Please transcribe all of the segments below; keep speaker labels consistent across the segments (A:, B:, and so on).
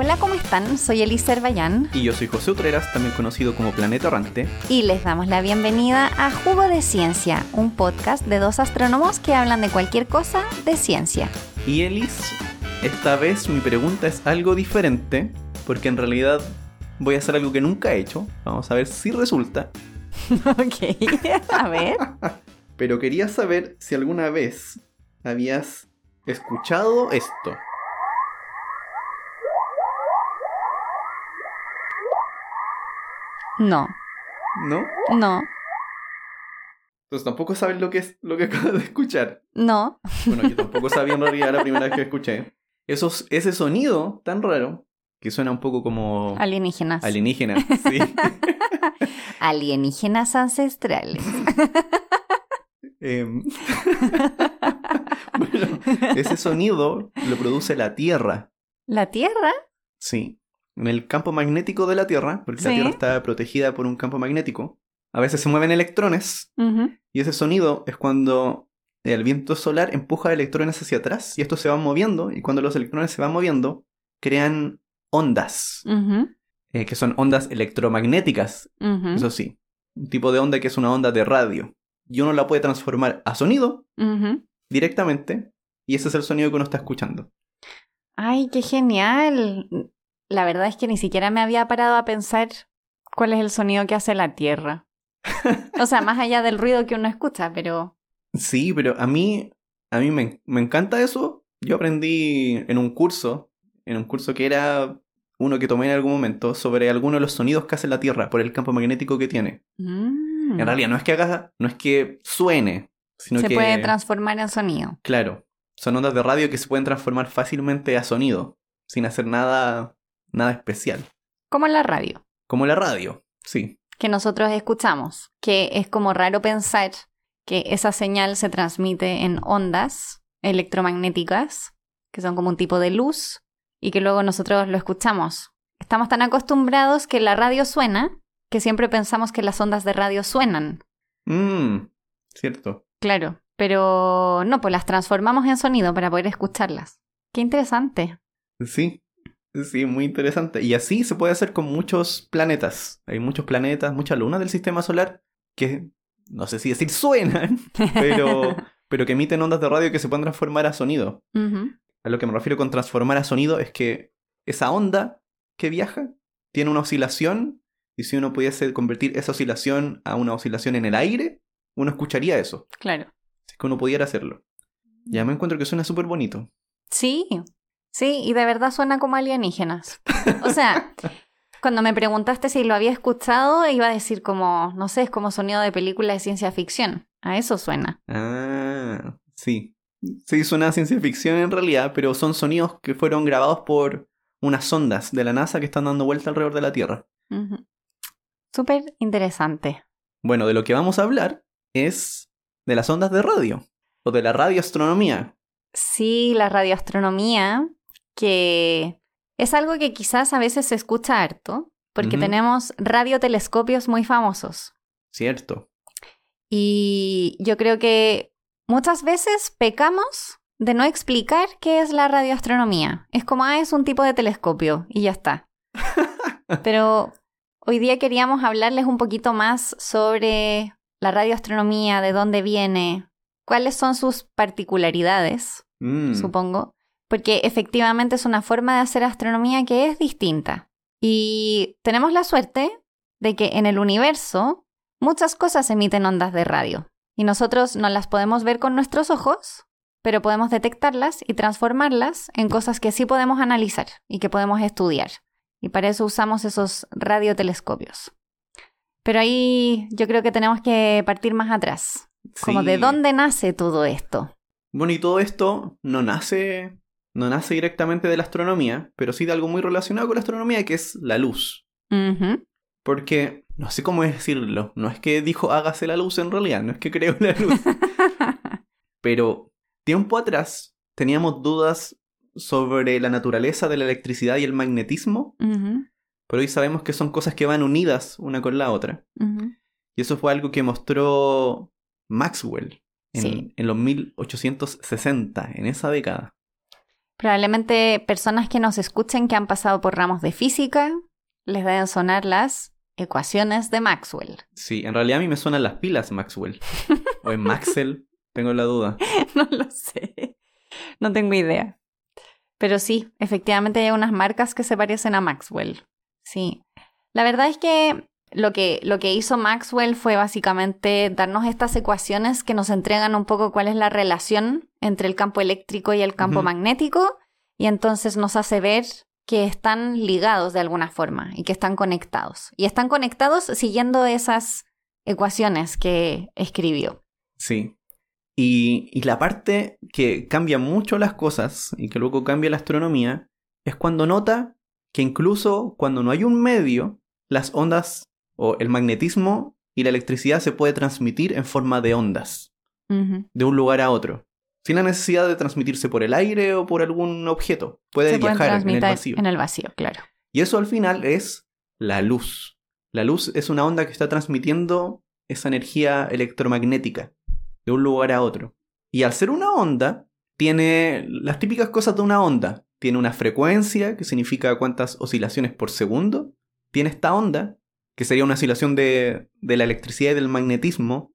A: Hola, ¿cómo están? Soy Elisa Herbayán
B: Y yo soy José Utreras, también conocido como Planeta Errante.
A: y les damos la bienvenida a Jugo de Ciencia, un podcast de dos astrónomos que hablan de cualquier cosa de ciencia.
B: Y Elis, esta vez mi pregunta es algo diferente, porque en realidad voy a hacer algo que nunca he hecho. Vamos a ver si resulta.
A: ok, a ver.
B: Pero quería saber si alguna vez habías escuchado esto.
A: No,
B: ¿No?
A: no,
B: Entonces tampoco sabes lo que es lo que acabas de escuchar.
A: no.
B: Bueno, yo tampoco sabía en realidad la primera vez que escuché. Esos, ese sonido tan raro que suena un poco como
A: Alienígenas.
B: alienígena. Sí.
A: Alienígenas ancestrales.
B: Em, bueno, ese sonido lo produce la Tierra.
A: ¿La Tierra?
B: Sí. En el campo magnético de la Tierra, porque la. Tierra está protegida por un campo magnético, a veces se mueven electrones y ese sonido es cuando el viento solar empuja electrones hacia atrás y estos se van moviendo y cuando los electrones se van moviendo crean ondas, eh, que son ondas electromagnéticas, eso sí. Un tipo de onda que es una onda de radio. Y uno la puede transformar a sonido directamente y ese es el sonido que uno está escuchando.
A: Ay, qué genial. La verdad es que ni siquiera me había parado a pensar cuál es el sonido que hace la Tierra. O sea, más allá del ruido que uno escucha, pero...
B: Sí, pero a mí, a mí me, me encanta eso. Yo aprendí en un curso, en un curso que era uno que tomé en algún momento, sobre algunos de los sonidos que hace la Tierra por el campo magnético que tiene.
A: Mm.
B: En realidad no es que haga, no es que suene, sino
A: Se
B: que...
A: puede transformar en sonido.
B: Claro, son ondas de radio que se pueden transformar fácilmente a sonido, sin hacer nada, nada especial.
A: Como en la radio,
B: Como la radio, sí.
A: que nosotros escuchamos, que es como raro pensar que esa señal se transmite en ondas electromagnéticas, que son como un tipo de luz, y que luego nosotros lo escuchamos. Estamos tan acostumbrados que la radio suena, que siempre pensamos que las ondas de radio suenan.
B: Mmm, cierto.
A: Claro, pero no, pues las transformamos en sonido para poder escucharlas. Qué interesante.
B: Sí, sí, muy interesante. Y así se puede hacer con muchos planetas. Hay muchos planetas, muchas lunas del sistema solar que, no sé si decir suenan, pero, pero que emiten ondas de radio que se pueden transformar a sonido. A lo que me refiero con transformar a sonido es que esa onda que viaja tiene una oscilación y si uno pudiese convertir esa oscilación a una oscilación en el aire, uno escucharía eso.
A: Claro.
B: Si es que uno pudiera hacerlo. Ya me encuentro que suena súper bonito.
A: Sí, sí, y de verdad suena como alienígenas. O sea, cuando me preguntaste si lo había escuchado, iba a decir como, no sé, es como sonido de película de ciencia ficción. A eso suena.
B: Ah, sí. Sí, suena a ciencia ficción en realidad, pero son sonidos que fueron grabados por unas ondas de la NASA que están dando vuelta alrededor de la Tierra.
A: Ujú. Súper interesante.
B: Bueno, de lo que vamos a hablar es de las ondas de radio, o de la radioastronomía.
A: Sí, la radioastronomía, que es algo que quizás a veces se escucha harto, porque tenemos radiotelescopios muy famosos.
B: Cierto.
A: Y yo creo que muchas veces pecamos de no explicar qué es la radioastronomía. Es como, ah, es un tipo de telescopio y ya está. Pero hoy día queríamos hablarles un poquito más sobre la radioastronomía, de dónde viene, cuáles son sus particularidades,
B: Mm,
A: supongo, porque efectivamente es una forma de hacer astronomía que es distinta. Y tenemos la suerte de que en el universo muchas cosas emiten ondas de radio y nosotros no las podemos ver con nuestros ojos, pero podemos detectarlas y transformarlas en cosas que sí podemos analizar y que podemos estudiar. Y para eso usamos esos radiotelescopios. Pero ahí yo creo que tenemos que partir más atrás, como
B: sí.
A: de dónde nace todo esto.
B: Bueno, y todo esto no nace, no nace directamente de la astronomía, pero sí de algo muy relacionado con la astronomía, que es la luz. Porque, no sé cómo decirlo, no es que dijo hágase la luz en realidad, no es que creó la luz. Pero tiempo atrás teníamos dudas sobre la naturaleza de la electricidad y el magnetismo, pero hoy sabemos que son cosas que van unidas una con la otra. Y eso fue algo que mostró Maxwell en,
A: Sí.
B: en los 1860, en esa década.
A: Probablemente personas que nos escuchen que han pasado por ramos de física les deben sonar las ecuaciones de Maxwell.
B: Sí, en realidad a mí me suenan las pilas Maxwell. o en Maxwell, tengo la duda.
A: no lo sé. No tengo idea. Pero sí, efectivamente hay unas marcas que se parecen a Maxwell. Sí. La verdad es que lo que, lo que hizo Maxwell fue básicamente darnos estas ecuaciones que nos entregan un poco cuál es la relación entre el campo eléctrico y el campo magnético y entonces nos hace ver que están ligados de alguna forma y que están conectados. Y están conectados siguiendo esas ecuaciones que escribió.
B: Sí. Y, y la parte que cambia mucho las cosas y que luego cambia la astronomía es cuando nota que incluso cuando no hay un medio, las ondas o el magnetismo y la electricidad se puede transmitir en forma de ondas, de un lugar a otro, sin la necesidad de transmitirse por el aire o por algún objeto. Puede
A: Se
B: viajar en el vacío.
A: en el vacío, claro.
B: Y eso al final es la luz. La luz es una onda que está transmitiendo esa energía electromagnética de un lugar a otro. Y al ser una onda, tiene las típicas cosas de una onda. Tiene una frecuencia, que significa cuántas oscilaciones por segundo. Tiene esta onda, que sería una oscilación de, de la electricidad y del magnetismo.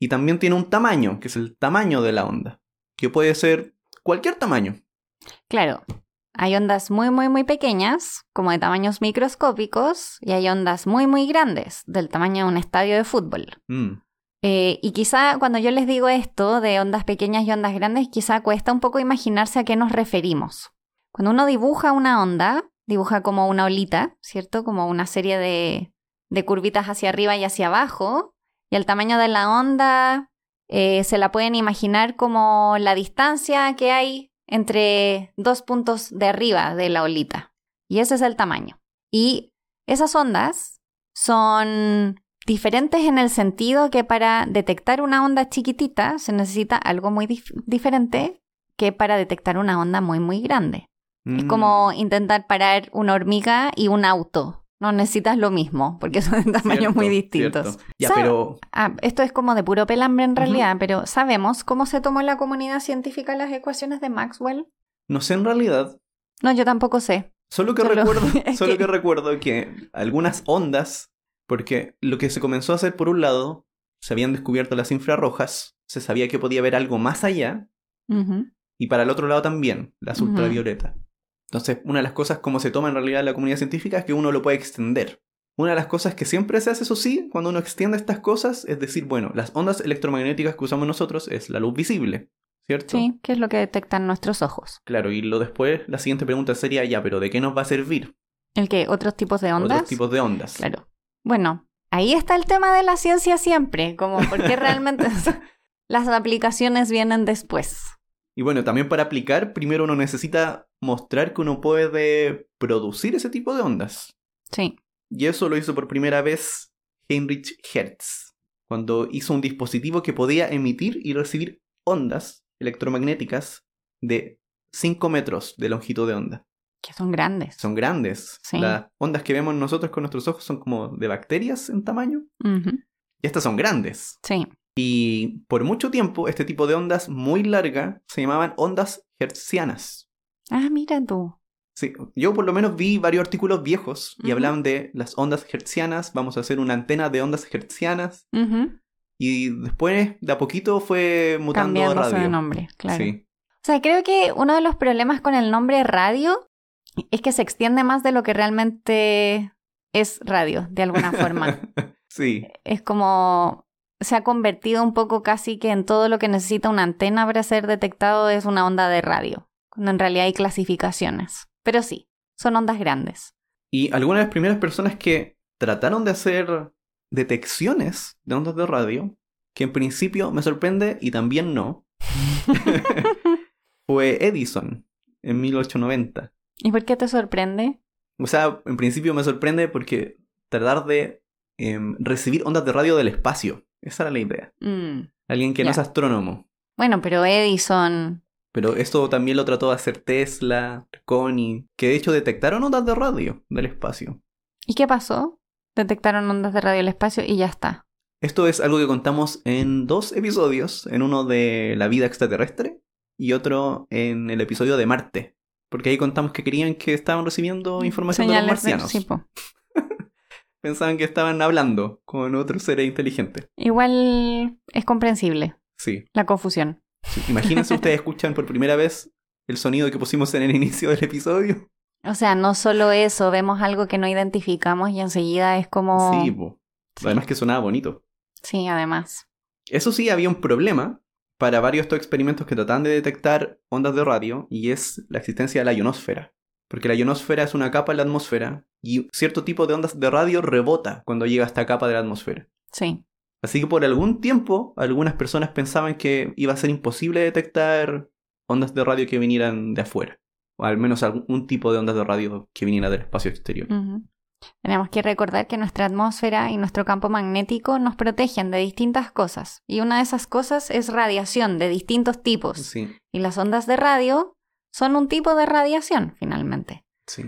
B: Y también tiene un tamaño, que es el tamaño de la onda, que puede ser cualquier tamaño.
A: Claro, hay ondas muy, muy, muy pequeñas, como de tamaños microscópicos, y hay ondas muy, muy grandes, del tamaño de un estadio de fútbol.
B: Mm,
A: Eh, y quizá cuando yo les digo esto de ondas pequeñas y ondas grandes, quizá cuesta un poco imaginarse a qué nos referimos. Cuando uno dibuja una onda, dibuja como una olita, ¿cierto? Como una serie de, de curvitas hacia arriba y hacia abajo, y el tamaño de la onda eh, se la pueden imaginar como la distancia que hay entre dos puntos de arriba de la olita. Y ese es el tamaño. Y esas ondas son diferentes en el sentido que para detectar una onda chiquitita se necesita algo muy dif- diferente que para detectar una onda muy, muy grande. Es
B: mm.
A: como intentar parar una hormiga y un auto. No necesitas lo mismo, porque son de tamaños
B: Cierto,
A: muy distintos.
B: Ya,
A: ¿Sabe-
B: pero
A: Ah, esto es como de puro pelambre en realidad, pero ¿sabemos cómo se tomó en la comunidad científica las ecuaciones de Maxwell?
B: no sé en realidad.
A: No, yo tampoco sé.
B: Solo que
A: Solo-
B: recuerdo, solo
A: que-
B: que recuerdo que algunas ondas, porque lo que se comenzó a hacer por un lado, se habían descubierto las infrarrojas, se sabía que podía haber algo más allá, y para el otro lado también, las ultravioletas. Entonces, una de las cosas como se toma en realidad la comunidad científica es que uno lo puede extender. Una de las cosas que siempre se hace, eso sí, cuando uno extiende estas cosas, es decir, bueno, las ondas electromagnéticas que usamos nosotros es la luz visible, ¿cierto?
A: Sí, que es lo que detectan nuestros ojos.
B: Claro, y lo después, la siguiente pregunta sería, ya, pero ¿de qué nos va a servir?
A: ¿El que ¿Otros tipos de ondas?
B: Otros tipos de ondas.
A: Claro. Bueno, ahí está el tema de la ciencia siempre, como porque realmente las aplicaciones vienen después.
B: Y bueno, también para aplicar, primero uno necesita mostrar que uno puede producir ese tipo de ondas.
A: Sí.
B: Y eso lo hizo por primera vez Heinrich Hertz, cuando hizo un dispositivo que podía emitir y recibir ondas electromagnéticas de 5 metros de longitud de onda.
A: Que son grandes.
B: Son grandes.
A: Sí.
B: Las ondas que vemos nosotros con nuestros ojos son como de bacterias en tamaño. Y estas son grandes.
A: Sí.
B: Y por mucho tiempo, este tipo de ondas muy largas se llamaban ondas hertzianas.
A: Ah, mira tú.
B: Sí, yo por lo menos vi varios artículos viejos y hablaban de las ondas hertzianas, vamos a hacer una antena de ondas hertzianas y después de a poquito fue mutando a radio.
A: de nombre, claro.
B: Sí.
A: O sea, creo que uno de los problemas con el nombre radio es que se extiende más de lo que realmente es radio, de alguna forma.
B: sí,
A: es como se ha convertido un poco casi que en todo lo que necesita una antena para ser detectado es una onda de radio, cuando en realidad hay clasificaciones. Pero sí, son ondas grandes.
B: y algunas de las primeras personas que trataron de hacer detecciones de ondas de radio, que en principio me sorprende y también no, fue Edison en 1890.
A: ¿Y por qué te sorprende?
B: O sea, en principio me sorprende porque tratar de em, recibir ondas de radio del espacio. Esa era la idea.
A: Mm.
B: Alguien que no es astrónomo.
A: Bueno, pero Edison...
B: Pero esto también lo trató de hacer Tesla, Connie, que de hecho detectaron ondas de radio del espacio.
A: ¿Y qué pasó? Detectaron ondas de radio del espacio y ya está.
B: Esto es algo que contamos en dos episodios, en uno de la vida extraterrestre y otro en el episodio de Marte. Porque ahí contamos que querían que estaban recibiendo información de los marcianos. Pensaban que estaban hablando con otros seres inteligentes.
A: Igual es comprensible
B: Sí.
A: la confusión.
B: sí. Imagínense ustedes escuchan por primera vez el sonido que pusimos en el inicio del episodio.
A: O sea, no solo eso, vemos algo que no identificamos y enseguida es como...
B: Sí, po.
A: Sí.
B: Además que sonaba bonito.
A: Sí, además.
B: Eso sí, había un problema para varios de estos experimentos que trataban de detectar ondas de radio y es la existencia de la ionosfera. Porque la ionosfera es una capa en la atmósfera y cierto tipo de ondas de radio rebota cuando llega a esta capa de la atmósfera.
A: Sí.
B: Así que por algún tiempo algunas personas pensaban que iba a ser imposible detectar ondas de radio que vinieran de afuera. O al menos algún tipo de ondas de radio que viniera del espacio exterior.
A: Tenemos que recordar que nuestra atmósfera y nuestro campo magnético nos protegen de distintas cosas. Y una de esas cosas es radiación de distintos tipos.
B: Sí,
A: Y las ondas de radio son un tipo de radiación, finalmente.
B: sí.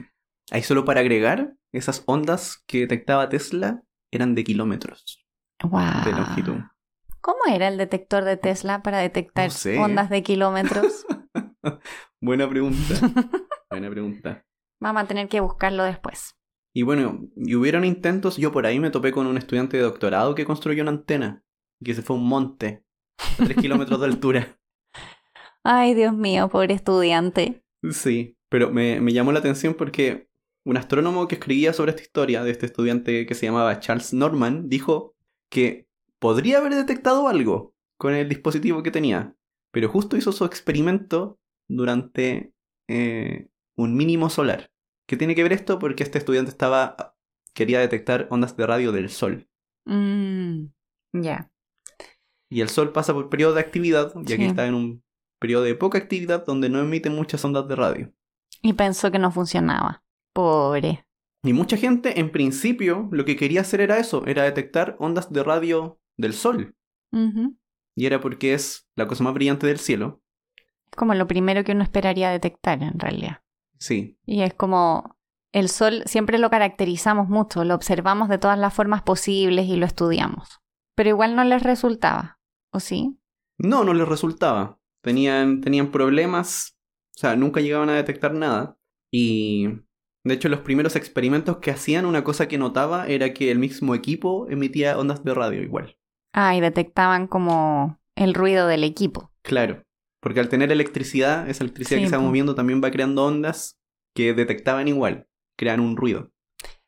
B: Ahí solo para agregar, esas ondas que detectaba Tesla eran de kilómetros
A: ¡Wow!
B: de longitud.
A: ¿Cómo era el detector de Tesla para detectar
B: No sé.
A: ondas de kilómetros?
B: Buena pregunta. Buena pregunta.
A: Vamos a tener que buscarlo después.
B: Y bueno, y hubieron intentos, yo por ahí me topé con un estudiante de doctorado que construyó una antena, que se fue a un monte, a 3 kilómetros de altura.
A: Ay, Dios mío, pobre estudiante.
B: Sí, pero me, me llamó la atención porque un astrónomo que escribía sobre esta historia de este estudiante que se llamaba Charles Norman dijo que podría haber detectado algo con el dispositivo que tenía, pero justo hizo su experimento durante eh, un mínimo solar. ¿Qué tiene que ver esto? Porque este estudiante estaba quería detectar ondas de radio del Sol.
A: Mm, ya.
B: Y el Sol pasa por periodo de actividad, y aquí
A: Sí.
B: está en un periodo de poca actividad donde no emite muchas ondas de radio.
A: Y pensó que no funcionaba. Pobre.
B: Y mucha gente, en principio, lo que quería hacer era eso, era detectar ondas de radio del Sol. Y era porque es la cosa más brillante del cielo.
A: Es como lo primero que uno esperaría detectar, en realidad.
B: Sí,
A: Y es como el sol siempre lo caracterizamos mucho, lo observamos de todas las formas posibles y lo estudiamos. Pero igual no les resultaba, ¿o sí?
B: no, no les resultaba. Tenían, tenían problemas, o sea, nunca llegaban a detectar nada. Y de hecho, los primeros experimentos que hacían, una cosa que notaba era que el mismo equipo emitía ondas de radio igual.
A: Ah, y detectaban como el ruido del equipo.
B: Claro, porque al tener electricidad, esa electricidad
A: Sí,
B: que se va moviendo también va creando ondas que detectaban igual, crean un ruido.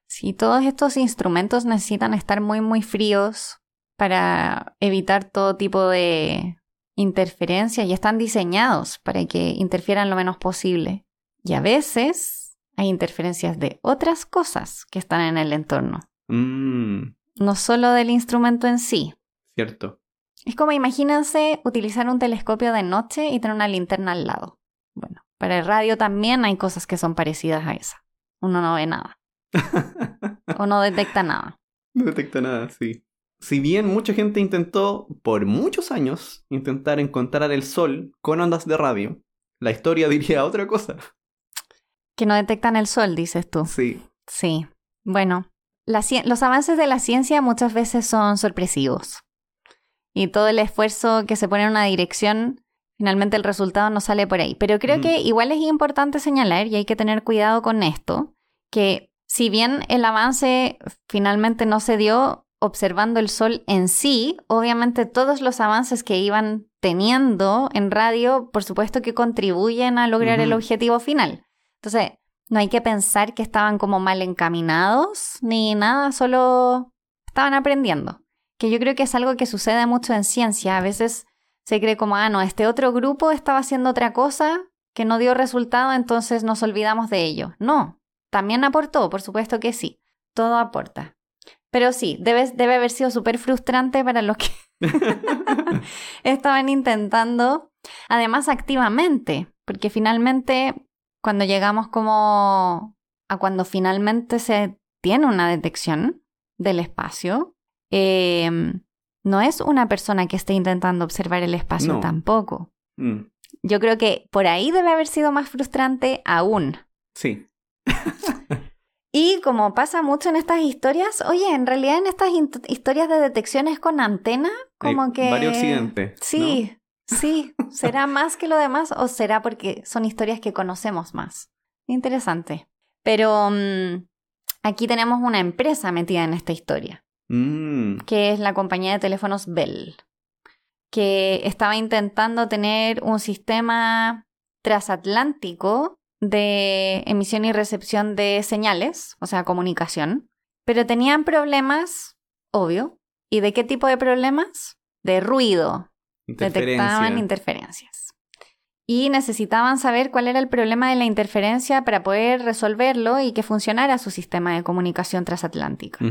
A: Sí, todos estos instrumentos necesitan estar muy, muy fríos para evitar todo tipo de interferencia y están diseñados para que interfieran lo menos posible. Y a veces hay interferencias de otras cosas que están en el entorno,
B: Mmm,
A: no solo del instrumento en sí.
B: cierto.
A: Es como imagínense utilizar un telescopio de noche y tener una linterna al lado. Bueno, para el radio también hay cosas que son parecidas a esa. Uno no ve nada o no detecta nada.
B: No detecta nada, sí. Si bien mucha gente intentó, por muchos años, intentar encontrar el sol con ondas de radio, la historia diría otra cosa.
A: Que no detectan el sol, dices tú.
B: Sí,
A: Sí. Bueno, la los avances de la ciencia muchas veces son sorpresivos. Y todo el esfuerzo que se pone en una dirección, finalmente el resultado no sale por ahí. Pero creo que igual es importante señalar, y hay que tener cuidado con esto, que si bien el avance finalmente no se dio observando el sol en sí, obviamente todos los avances que iban teniendo en radio, por supuesto que contribuyen a lograr el objetivo final. Entonces, no hay que pensar que estaban como mal encaminados ni nada, solo estaban aprendiendo. Que yo creo que es algo que sucede mucho en ciencia. A veces se cree como, ah, no, este otro grupo estaba haciendo otra cosa que no dio resultado, entonces nos olvidamos de ello. No, también aportó, por supuesto que sí. Todo aporta. Pero sí, debe, debe haber sido súper frustrante para los que estaban intentando, además activamente, porque finalmente cuando llegamos como a cuando finalmente se tiene una detección del espacio, eh, no es una persona que esté intentando observar el espacio
B: No.
A: tampoco.
B: Mm,
A: Yo creo que por ahí debe haber sido más frustrante aún.
B: sí,
A: Y como pasa mucho en estas historias, oye, en realidad en estas historias de detecciones con antena, como
B: Hay
A: que...
B: varios accidentes.
A: Sí, Sí, ¿será más que lo demás o será porque son historias que conocemos más? Interesante. Pero mm, aquí tenemos una empresa metida en esta historia,
B: Mm,
A: que es la compañía de teléfonos Bell, que estaba intentando tener un sistema transatlántico de emisión y recepción de señales, o sea, comunicación, pero tenían problemas, obvio. ¿Y de qué tipo de problemas? De ruido, detectaban
B: interferencia.
A: interferencias. Y necesitaban saber cuál era el problema de la interferencia para poder resolverlo y que funcionara su sistema de comunicación transatlántica.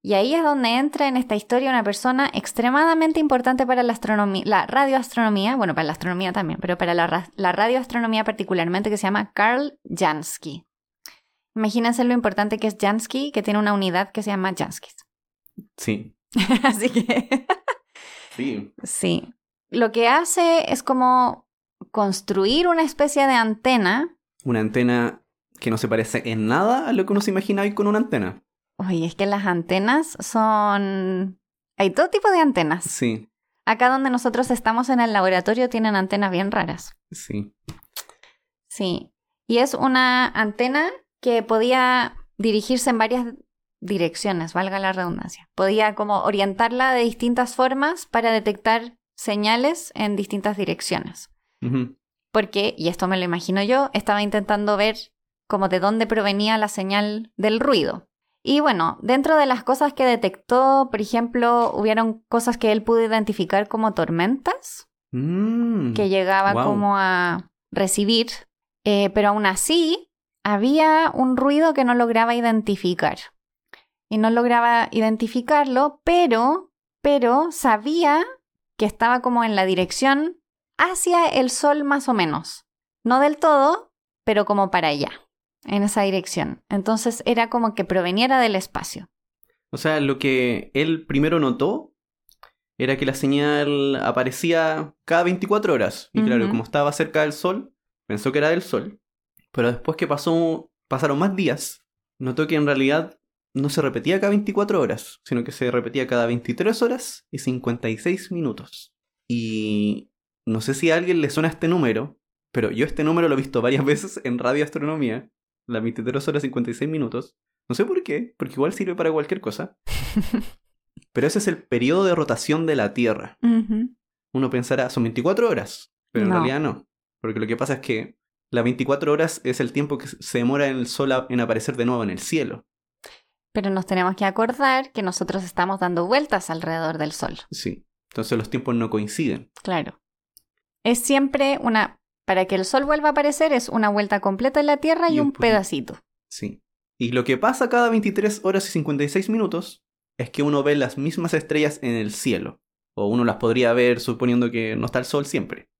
A: Y ahí es donde entra en esta historia una persona extremadamente importante para la astronomía, la radioastronomía, bueno, para la astronomía también, pero para la, ra- la radioastronomía particularmente, que se llama Carl Jansky. Imagínense lo importante que es Jansky, que tiene una unidad que se llama Jansky.
B: Sí.
A: Así que
B: Sí.
A: Sí. Lo que hace es como construir una especie de antena.
B: Una antena que no se parece en nada a lo que uno se imagina hoy con una antena.
A: Oye, es que las antenas son... Hay todo tipo de antenas.
B: Sí,
A: Acá donde nosotros estamos en el laboratorio tienen antenas bien raras.
B: sí.
A: Sí. Y es una antena que podía dirigirse en varias direcciones, valga la redundancia. Podía como orientarla de distintas formas para detectar señales en distintas direcciones. Porque, y esto me lo imagino yo, estaba intentando ver como de dónde provenía la señal del ruido. Y bueno, dentro de las cosas que detectó, por ejemplo, hubieron cosas que él pudo identificar como tormentas,
B: Mm.
A: que llegaba
B: Wow.
A: como a recibir, eh, pero aún así había un ruido que no lograba identificar. Y no lograba identificarlo, pero, pero sabía que estaba como en la dirección hacia el sol más o menos. No del todo, pero como para allá, en esa dirección. Entonces era como que proveniera del espacio.
B: O sea, lo que él primero notó era que la señal aparecía cada 24 horas. Y claro, como estaba cerca del sol, pensó que era del sol. Pero después que pasó, pasaron más días, notó que en realidad no se repetía cada 24 horas, sino que se repetía cada 23 horas y 56 minutos. Y no sé si a alguien le suena este número, pero yo este número lo he visto varias veces en radioastronomía, las 23 horas y 56 minutos. No sé por qué, porque igual sirve para cualquier cosa. Pero ese es el periodo de rotación de la Tierra. Uno pensará, son 24 horas, pero en
A: No.
B: realidad no. Porque lo que pasa es que las 24 horas es el tiempo que se demora en el Sol en aparecer de nuevo en el cielo.
A: Pero nos tenemos que acordar que nosotros estamos dando vueltas alrededor del sol.
B: Sí. Entonces los tiempos no coinciden.
A: Claro. Es siempre una... Para que el sol vuelva a aparecer es una vuelta completa en la Tierra y,
B: Y un
A: pedacito.
B: Sí. Y lo que pasa cada 23 horas y 56 minutos es que uno ve las mismas estrellas en el cielo. O uno las podría ver suponiendo que no está el sol siempre.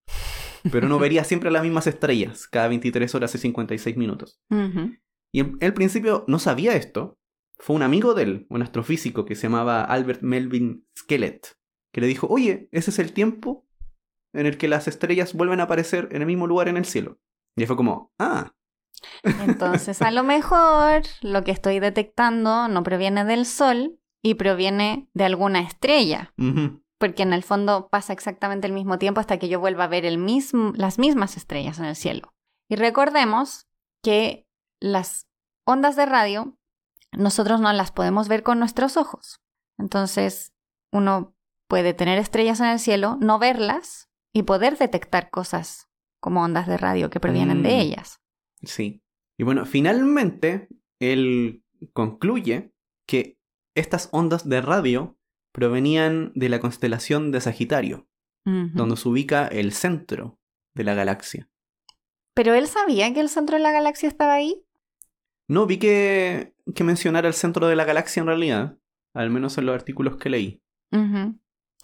B: Pero uno vería siempre las mismas estrellas cada 23 horas y 56 minutos.
A: Ujú.
B: Y en el principio no sabía esto. Fue un amigo de él, un astrofísico que se llamaba Albert Melvin Skelet, que le dijo, oye, ese es el tiempo en el que las estrellas vuelven a aparecer en el mismo lugar en el cielo. Y fue como, ah,
A: Entonces, a lo mejor lo que estoy detectando no proviene del sol y proviene de alguna estrella. Porque en el fondo pasa exactamente el mismo tiempo hasta que yo vuelva a ver el mismo, las mismas estrellas en el cielo. Y recordemos que las ondas de radio nosotros no las podemos ver con nuestros ojos. Entonces, uno puede tener estrellas en el cielo, no verlas y poder detectar cosas como ondas de radio que provienen de
B: Mm.
A: ellas.
B: sí. Y bueno, finalmente él concluye que estas ondas de radio provenían de la constelación de Sagitario, donde se ubica el centro de la galaxia.
A: Pero él sabía que el centro de la galaxia estaba ahí.
B: No vi que, que mencionara el centro de la galaxia en realidad, al menos en los artículos que leí.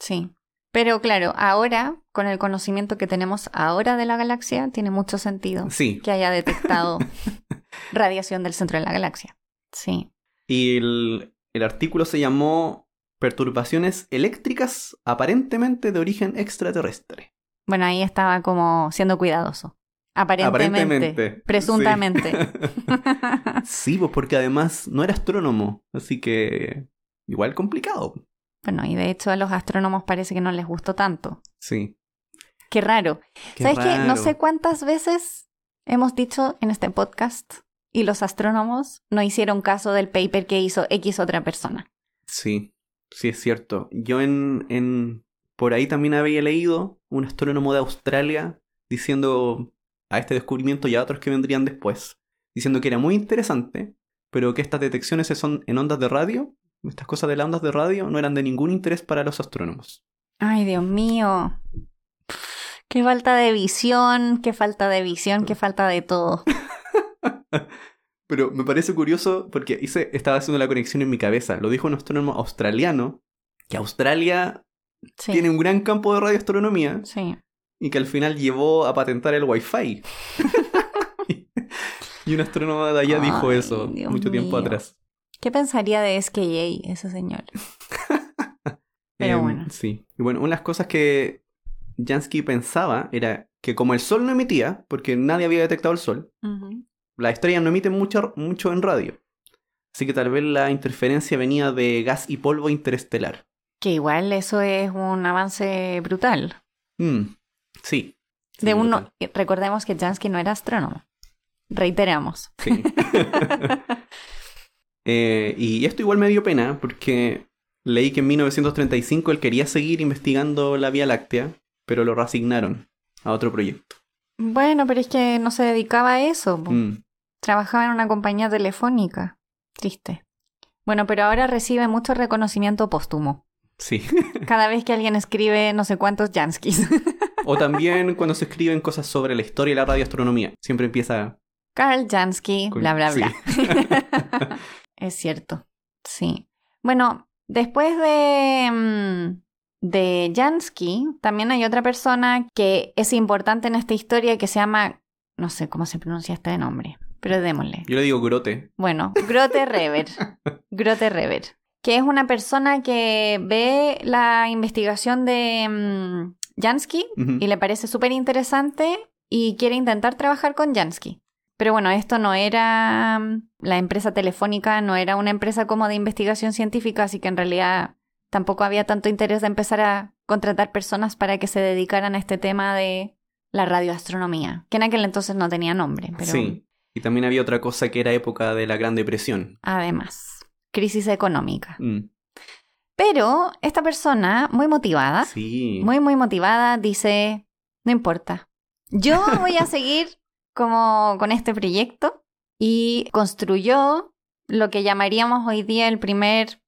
A: Sí. Pero claro, ahora, con el conocimiento que tenemos ahora de la galaxia, tiene mucho sentido
B: Sí,
A: que haya detectado radiación del centro de la galaxia. Sí.
B: y el, el artículo se llamó Perturbaciones eléctricas aparentemente de origen extraterrestre.
A: Bueno, ahí estaba como siendo cuidadoso. Aparentemente.
B: Aparentemente,
A: Presuntamente.
B: Sí, pues porque además no era astrónomo, así que igual complicado.
A: Bueno, y de hecho a los astrónomos parece que no les gustó tanto.
B: Sí.
A: Qué raro.
B: Qué
A: ¿Sabes qué? No sé cuántas veces hemos dicho en este podcast y los astrónomos no hicieron caso del paper que hizo X otra persona.
B: Sí, sí es cierto. Yo en, en por ahí también había leído un astrónomo de Australia diciendo a este descubrimiento y a otros que vendrían después, diciendo que era muy interesante, pero que estas detecciones son en ondas de radio, estas cosas de las ondas de radio no eran de ningún interés para los astrónomos.
A: Ay, Dios mío. Qué falta de visión, qué falta de visión, qué falta de todo.
B: Pero me parece curioso porque hice, estaba haciendo la conexión en mi cabeza. Lo dijo un astrónomo australiano, que Australia
A: Sí.
B: tiene un gran campo de radioastronomía
A: Sí.
B: y que al final llevó a patentar el Wi-Fi. y un astrónomo de allá dijo eso
A: Dios
B: mucho tiempo atrás.
A: ¿Qué pensaría de SKA ese señor? Pero
B: Em,
A: bueno.
B: Sí. Y bueno, una de las cosas que Jansky pensaba era que como el sol no emitía, porque nadie había detectado el sol,
A: Ujú.
B: las estrellas no emiten mucho, mucho en radio. Así que tal vez la interferencia venía de gas y polvo interestelar.
A: Que igual eso es un avance brutal.
B: Mm, sí. Sí,
A: de uno,
B: brutal.
A: recordemos que Jansky no era astrónomo. Reiteramos.
B: Sí. Eh, y esto igual me dio pena porque leí que en 1935 él quería seguir investigando la Vía Láctea, pero lo reasignaron a otro proyecto.
A: Bueno, pero es que no se dedicaba a eso.
B: Mm,
A: Trabajaba en una compañía telefónica. Triste. Bueno, pero ahora recibe mucho reconocimiento póstumo.
B: sí.
A: Cada vez que alguien escribe no sé cuántos Janskis.
B: o también cuando se escriben cosas sobre la historia y la radioastronomía. Siempre empieza
A: Carl Jansky,
B: con...
A: bla, bla,
B: sí.
A: bla. es cierto. Sí. Bueno, después de, mm, de Jansky, también hay otra persona que es importante en esta historia que se llama, no sé cómo se pronuncia este nombre, pero démosle.
B: Yo le digo grote.
A: Bueno, Grote Rever. Grote Rever. Que es una persona que ve la investigación de mm, Jansky y le parece súper interesante y quiere intentar trabajar con Jansky. Pero bueno, esto no era. mm, La empresa telefónica no era una empresa como de investigación científica, así que en realidad tampoco había tanto interés de empezar a contratar personas para que se dedicaran a este tema de la radioastronomía, que en aquel entonces no tenía nombre, pero
B: Sí. Y también había otra cosa que era época de la Gran Depresión.
A: además, crisis económica.
B: Mm,
A: Pero esta persona, muy motivada,
B: Sí.
A: muy, muy motivada, dice, no importa, yo voy a seguir como con este proyecto y construyó lo que llamaríamos hoy día el primer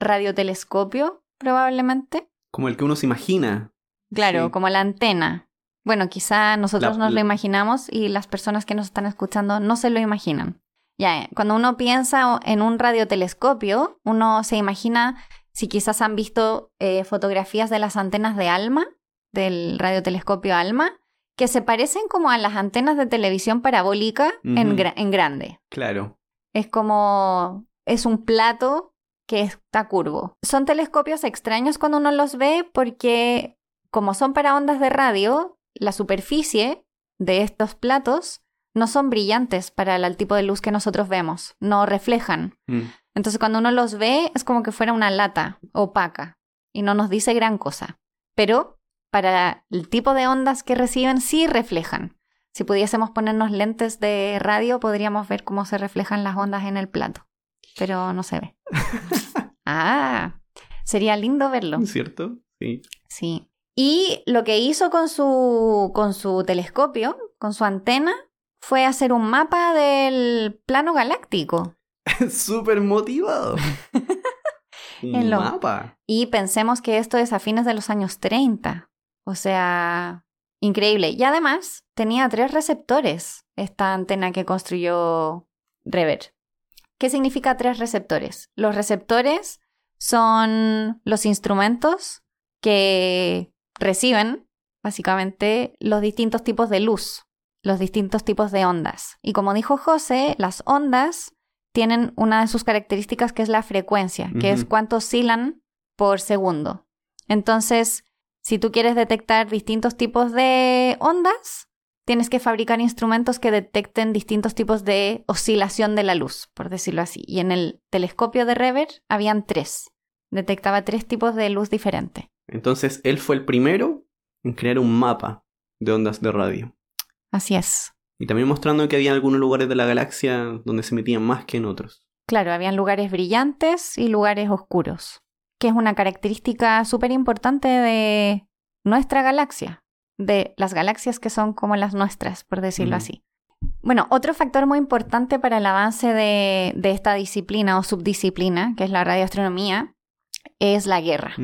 A: radiotelescopio, probablemente.
B: Como el que uno se imagina.
A: Claro,
B: Sí.
A: como la antena. Bueno, quizá nosotros
B: La-
A: nos lo imaginamos y las personas que nos están escuchando no se lo imaginan. Ya, eh, cuando uno piensa en un radiotelescopio, uno se imagina, si quizás han visto eh, fotografías de las antenas de ALMA, del radiotelescopio ALMA, que se parecen como a las antenas de televisión parabólica en, gra- en grande.
B: Claro.
A: Es como, es un plato que está curvo. Son telescopios extraños cuando uno los ve porque como son para ondas de radio, la superficie de estos platos no son brillantes para el tipo de luz que nosotros vemos, no reflejan.
B: Mm,
A: Entonces cuando uno los ve es como que fuera una lata opaca y no nos dice gran cosa. Pero para el tipo de ondas que reciben sí reflejan. Si pudiésemos ponernos lentes de radio podríamos ver cómo se reflejan las ondas en el plato. Pero no se ve. ah, sería lindo verlo.
B: ¿Cierto? Sí.
A: Sí. Y lo que hizo con su, con su telescopio, con su antena, fue hacer un mapa del plano galáctico.
B: Súper motivado. Un
A: En lo-
B: mapa.
A: Y pensemos que esto es a fines de los años 30. O sea, increíble. Y además tenía tres receptores, esta antena que construyó Rever. ¿Qué significa tres receptores? Los receptores son los instrumentos que reciben, básicamente, los distintos tipos de luz, los distintos tipos de ondas. Y como dijo José, las ondas tienen una de sus características que es la frecuencia, que es cuánto oscilan por segundo. Entonces, si tú quieres detectar distintos tipos de ondas, tienes que fabricar instrumentos que detecten distintos tipos de oscilación de la luz, por decirlo así. Y en el telescopio de Rever habían tres. Detectaba tres tipos de luz diferente.
B: Entonces, él fue el primero en crear un mapa de ondas de radio.
A: Así es.
B: Y también mostrando que había algunos lugares de la galaxia donde se emitían más que en otros.
A: Claro, habían lugares brillantes y lugares oscuros, que es una característica súper importante de nuestra galaxia, de las galaxias que son como las nuestras, por decirlo así. Bueno, otro factor muy importante para el avance de, de esta disciplina o subdisciplina, que es la radioastronomía, es la guerra.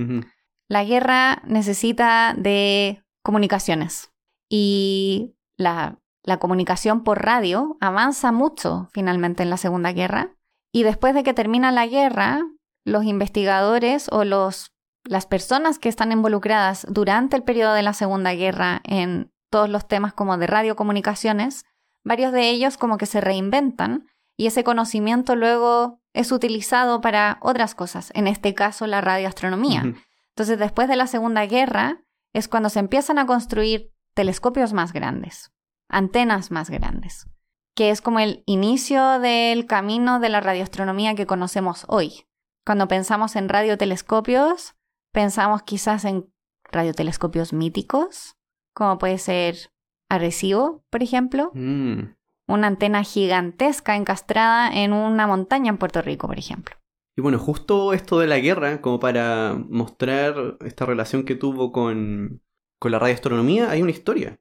A: La guerra necesita de comunicaciones y la, la comunicación por radio avanza mucho finalmente en la Segunda Guerra y después de que termina la guerra, los investigadores o los, las personas que están involucradas durante el periodo de la Segunda Guerra en todos los temas como de radiocomunicaciones, varios de ellos como que se reinventan y ese conocimiento luego es utilizado para otras cosas, en este caso la radioastronomía. Entonces, después de la Segunda Guerra, es cuando se empiezan a construir telescopios más grandes, antenas más grandes, que es como el inicio del camino de la radioastronomía que conocemos hoy. Cuando pensamos en radiotelescopios, pensamos quizás en radiotelescopios míticos, como puede ser Arecibo, por ejemplo,
B: Mm.
A: una antena gigantesca encastrada en una montaña en Puerto Rico, por ejemplo.
B: Y bueno, justo esto de la guerra, como para mostrar esta relación que tuvo con, con la radioastronomía, hay una historia.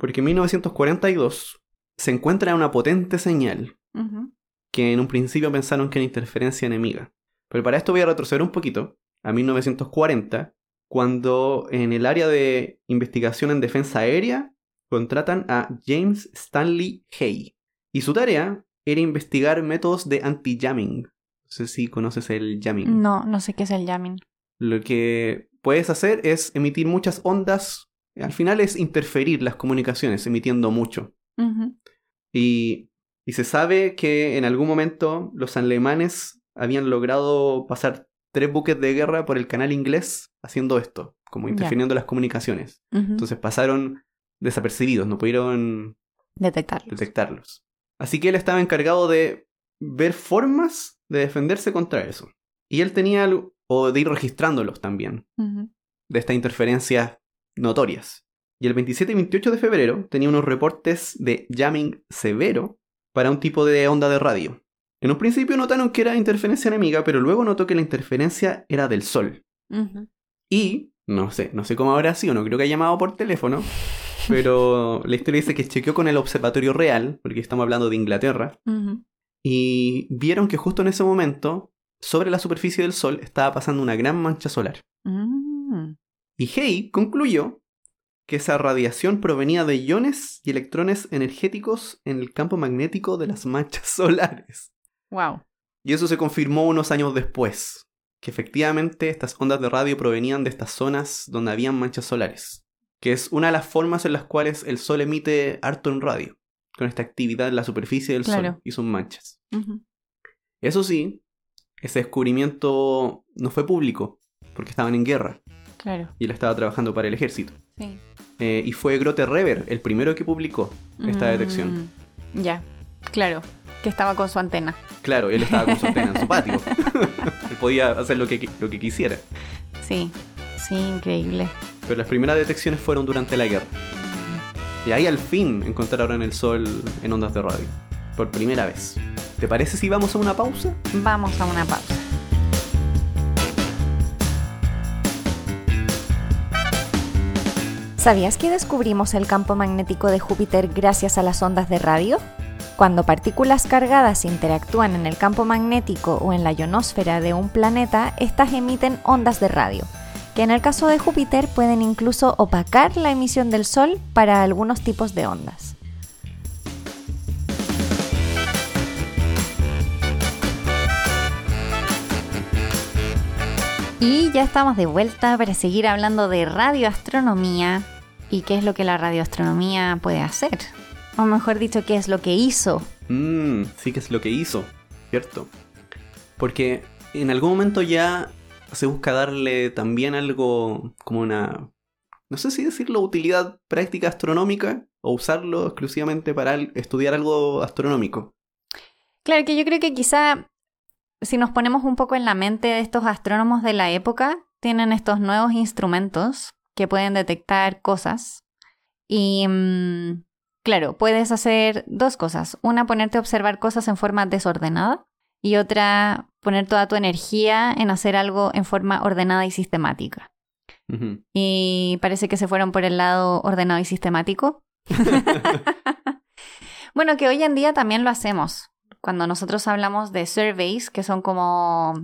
B: Porque en 1942 se encuentra una potente señal que en un principio pensaron que era interferencia enemiga. Pero para esto voy a retroceder un poquito, a 1940, cuando en el área de investigación en defensa aérea contratan a James Stanley Hay. Y su tarea era investigar métodos de anti-jamming. No sé si conoces el jamming.
A: No, no sé qué es el jamming.
B: Lo que puedes hacer es emitir muchas ondas. Al final es interferir las comunicaciones, emitiendo mucho. Y, y se sabe que en algún momento los alemanes habían logrado pasar tres buques de guerra por el canal inglés haciendo esto, como interfiriendo las comunicaciones. Entonces pasaron desapercibidos, no pudieron
A: Detectarlos.
B: detectarlos. Así que él estaba encargado de ver formas de defenderse contra eso. Y él tenía, al- o de ir registrándolos también, de estas interferencias notorias. Y el 27 y 28 de febrero tenía unos reportes de jamming severo para un tipo de onda de radio. En un principio notaron que era interferencia enemiga, pero luego notó que la interferencia era del Sol. Y, no sé, no sé cómo habrá sido, no creo que haya llamado por teléfono, pero la historia dice que chequeó con el observatorio real, porque estamos hablando de Inglaterra, y vieron que justo en ese momento, sobre la superficie del Sol, estaba pasando una gran mancha solar.
A: Mm.
B: Y Hay concluyó que esa radiación provenía de iones y electrones energéticos en el campo magnético de las manchas solares.
A: Wow.
B: Y eso se confirmó unos años después, que efectivamente estas ondas de radio provenían de estas zonas donde habían manchas solares, que es una de las formas en las cuales el Sol emite harto en radio, con esta actividad en la superficie del Sol y sus manchas. Eso sí, ese descubrimiento no fue público, porque estaban en guerra
A: Claro.
B: y él estaba trabajando para el ejército.
A: Sí.
B: Eh, y fue Grote Reber el primero que publicó esta detección.
A: Mm. Ya. Claro. Que estaba con su antena.
B: Claro, él estaba con su antena en su patio. él podía hacer lo que, lo que quisiera.
A: Sí. Sí, increíble.
B: Pero las primeras detecciones fueron durante la guerra. Y ahí al fin encontraron el sol en ondas de radio. Por primera vez. ¿Te parece si vamos a una pausa?
A: Vamos a una pausa. ¿Sabías que descubrimos el campo magnético de Júpiter gracias a las ondas de radio? Cuando partículas cargadas interactúan en el campo magnético o en la ionosfera de un planeta, estas emiten ondas de radio, que en el caso de Júpiter pueden incluso opacar la emisión del Sol para algunos tipos de ondas. Y ya estamos de vuelta para seguir hablando de radioastronomía y qué es lo que la radioastronomía puede hacer. O mejor dicho, qué es lo que hizo.
B: Mmm, sí que es lo que hizo, ¿cierto? Porque en algún momento ya se busca darle también algo como una, no sé si decirlo, utilidad práctica astronómica o usarlo exclusivamente para estudiar algo astronómico.
A: Claro que yo creo que quizá si nos ponemos un poco en la mente de estos astrónomos de la época, tienen estos nuevos instrumentos que pueden detectar cosas Y mm, claro, puedes hacer dos cosas. Una, ponerte a observar cosas en forma desordenada y otra, poner toda tu energía en hacer algo en forma ordenada y sistemática. Y parece que se fueron por el lado ordenado y sistemático. bueno, que hoy en día también lo hacemos. Cuando nosotros hablamos de surveys, que son como...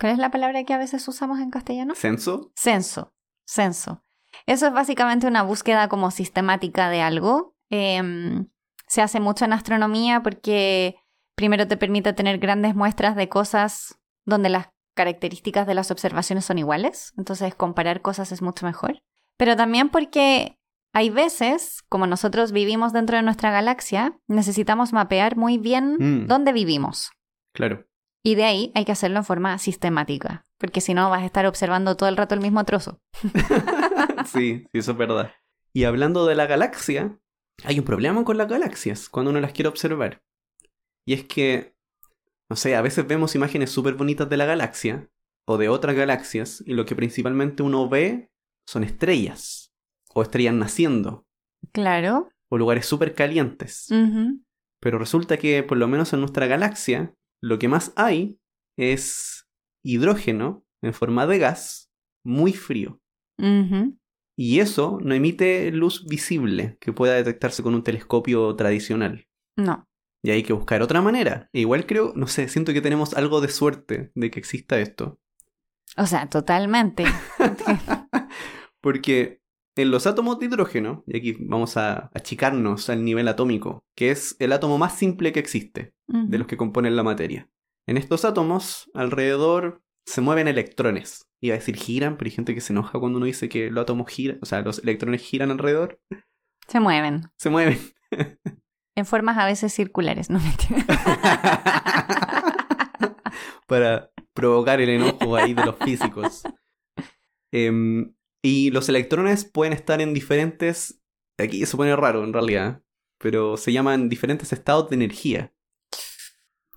A: ¿Cuál es la palabra que a veces usamos en castellano?
B: ¿Censo?
A: Censo. Censo. Eso es básicamente una búsqueda como sistemática de algo. Em, se hace mucho en astronomía porque primero te permite tener grandes muestras de cosas donde las características de las observaciones son iguales. Entonces comparar cosas es mucho mejor. Pero también porque hay veces, como nosotros vivimos dentro de nuestra galaxia, necesitamos mapear muy bien
B: Mm.
A: dónde vivimos.
B: Claro.
A: Y de ahí hay que hacerlo en forma sistemática, porque si no vas a estar observando todo el rato el mismo trozo.
B: sí, sí, eso es verdad. Y hablando de la galaxia, hay un problema con las galaxias cuando uno las quiere observar. Y es que, no sé, a veces vemos imágenes súper bonitas de la galaxia o de otras galaxias y lo que principalmente uno ve son estrellas o estrellas naciendo
A: Claro.
B: o lugares súper calientes. Pero resulta que, por lo menos en nuestra galaxia, lo que más hay es hidrógeno en forma de gas muy frío.
A: Ujú.
B: Y eso no emite luz visible que pueda detectarse con un telescopio tradicional.
A: No.
B: Y hay que buscar otra manera. E igual creo, no sé, siento que tenemos algo de suerte de que exista esto.
A: O sea, totalmente.
B: Porque en los átomos de hidrógeno, y aquí vamos a achicarnos al nivel atómico, que es el átomo más simple que existe, de los que componen la materia. En estos átomos, alrededor se mueven electrones. Iba a decir giran, pero hay gente que se enoja cuando uno dice que los átomos giran, o sea, los electrones giran alrededor.
A: Se mueven.
B: Se mueven.
A: En formas a veces circulares, no mentira.
B: para provocar el enojo ahí de los físicos. Em, y los electrones pueden estar en diferentes. Aquí se pone raro en realidad, pero se llaman diferentes estados de energía.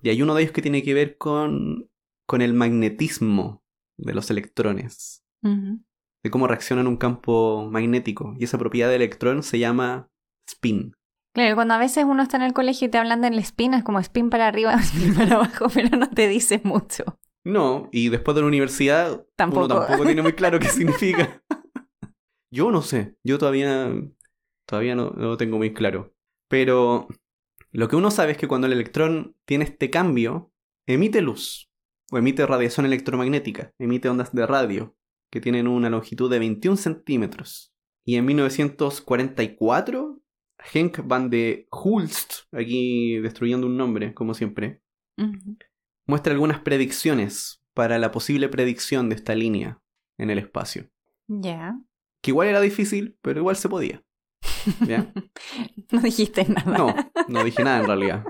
B: Y hay uno de ellos que tiene que ver con, con el magnetismo de los electrones, de cómo reaccionan un campo magnético. Y esa propiedad del electrón se llama spin.
A: Claro, cuando a veces uno está en el colegio y te hablan del spin, es como spin para arriba, spin para abajo, pero no te dice mucho.
B: No, y después de la universidad
A: Tampoco.
B: uno tampoco tiene muy claro qué significa. Yo no sé, yo todavía, todavía no, no lo tengo muy claro. Pero lo que uno sabe es que cuando el electrón tiene este cambio, emite luz, o emite radiación electromagnética, emite ondas de radio, que tienen una longitud de 21 centímetros. Y en 1944, Henk van de Hulst, aquí destruyendo un nombre, como siempre, muestra algunas predicciones para la posible predicción de esta línea en el espacio.
A: Ya.
B: Que igual era difícil, pero igual se podía. ¿Ya?
A: No dijiste nada.
B: No, no dije nada en realidad.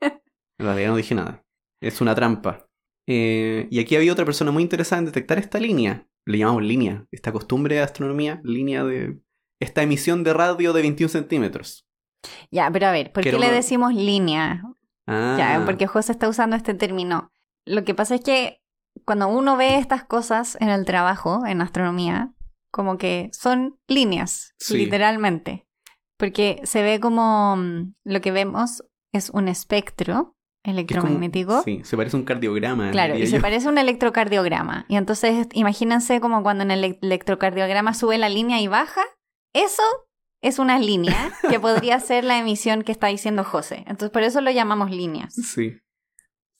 B: En realidad no dije nada. Es una trampa. Eh, y aquí había otra persona muy interesada en detectar esta línea. Le llamamos línea. Esta costumbre de astronomía, línea de... Esta emisión de radio de 21 centímetros.
A: Ya, pero a ver, ¿por qué le
B: una-
A: decimos línea?
B: Ah,
A: Ya, porque José está usando este término. Lo que pasa es que cuando uno ve estas cosas en el trabajo, en astronomía, como que son líneas,
B: Sí.
A: literalmente. Porque se ve como mm, lo que vemos es un espectro
B: como-
A: electromagnético.
B: Sí, se parece a un cardiograma.
A: Claro, y se parece a un electrocardiograma. Y entonces imagínense como cuando en el elec- electrocardiograma sube la línea y baja. Eso es una línea que podría ser la emisión que está diciendo José. Entonces por eso lo llamamos líneas.
B: Sí.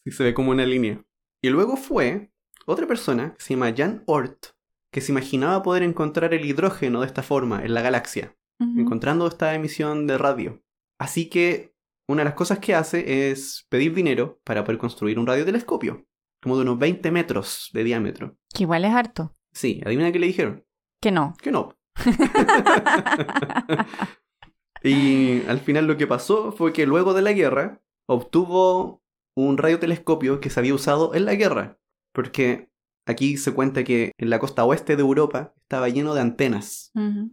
B: Sí, se ve como una línea. Y luego fue otra persona que se llama Jan Oort, que se imaginaba poder encontrar el hidrógeno de esta forma en la galaxia, encontrando esta emisión de radio. Así que una de las cosas que hace es pedir dinero para poder construir un radiotelescopio, como de unos 20 metros de diámetro.
A: Que igual es harto.
B: Sí, adivina qué le dijeron.
A: Que no.
B: Que no. y al final lo que pasó fue que luego de la guerra obtuvo un radiotelescopio que se había usado en la guerra. Porque aquí se cuenta que en la costa oeste de Europa estaba lleno de antenas,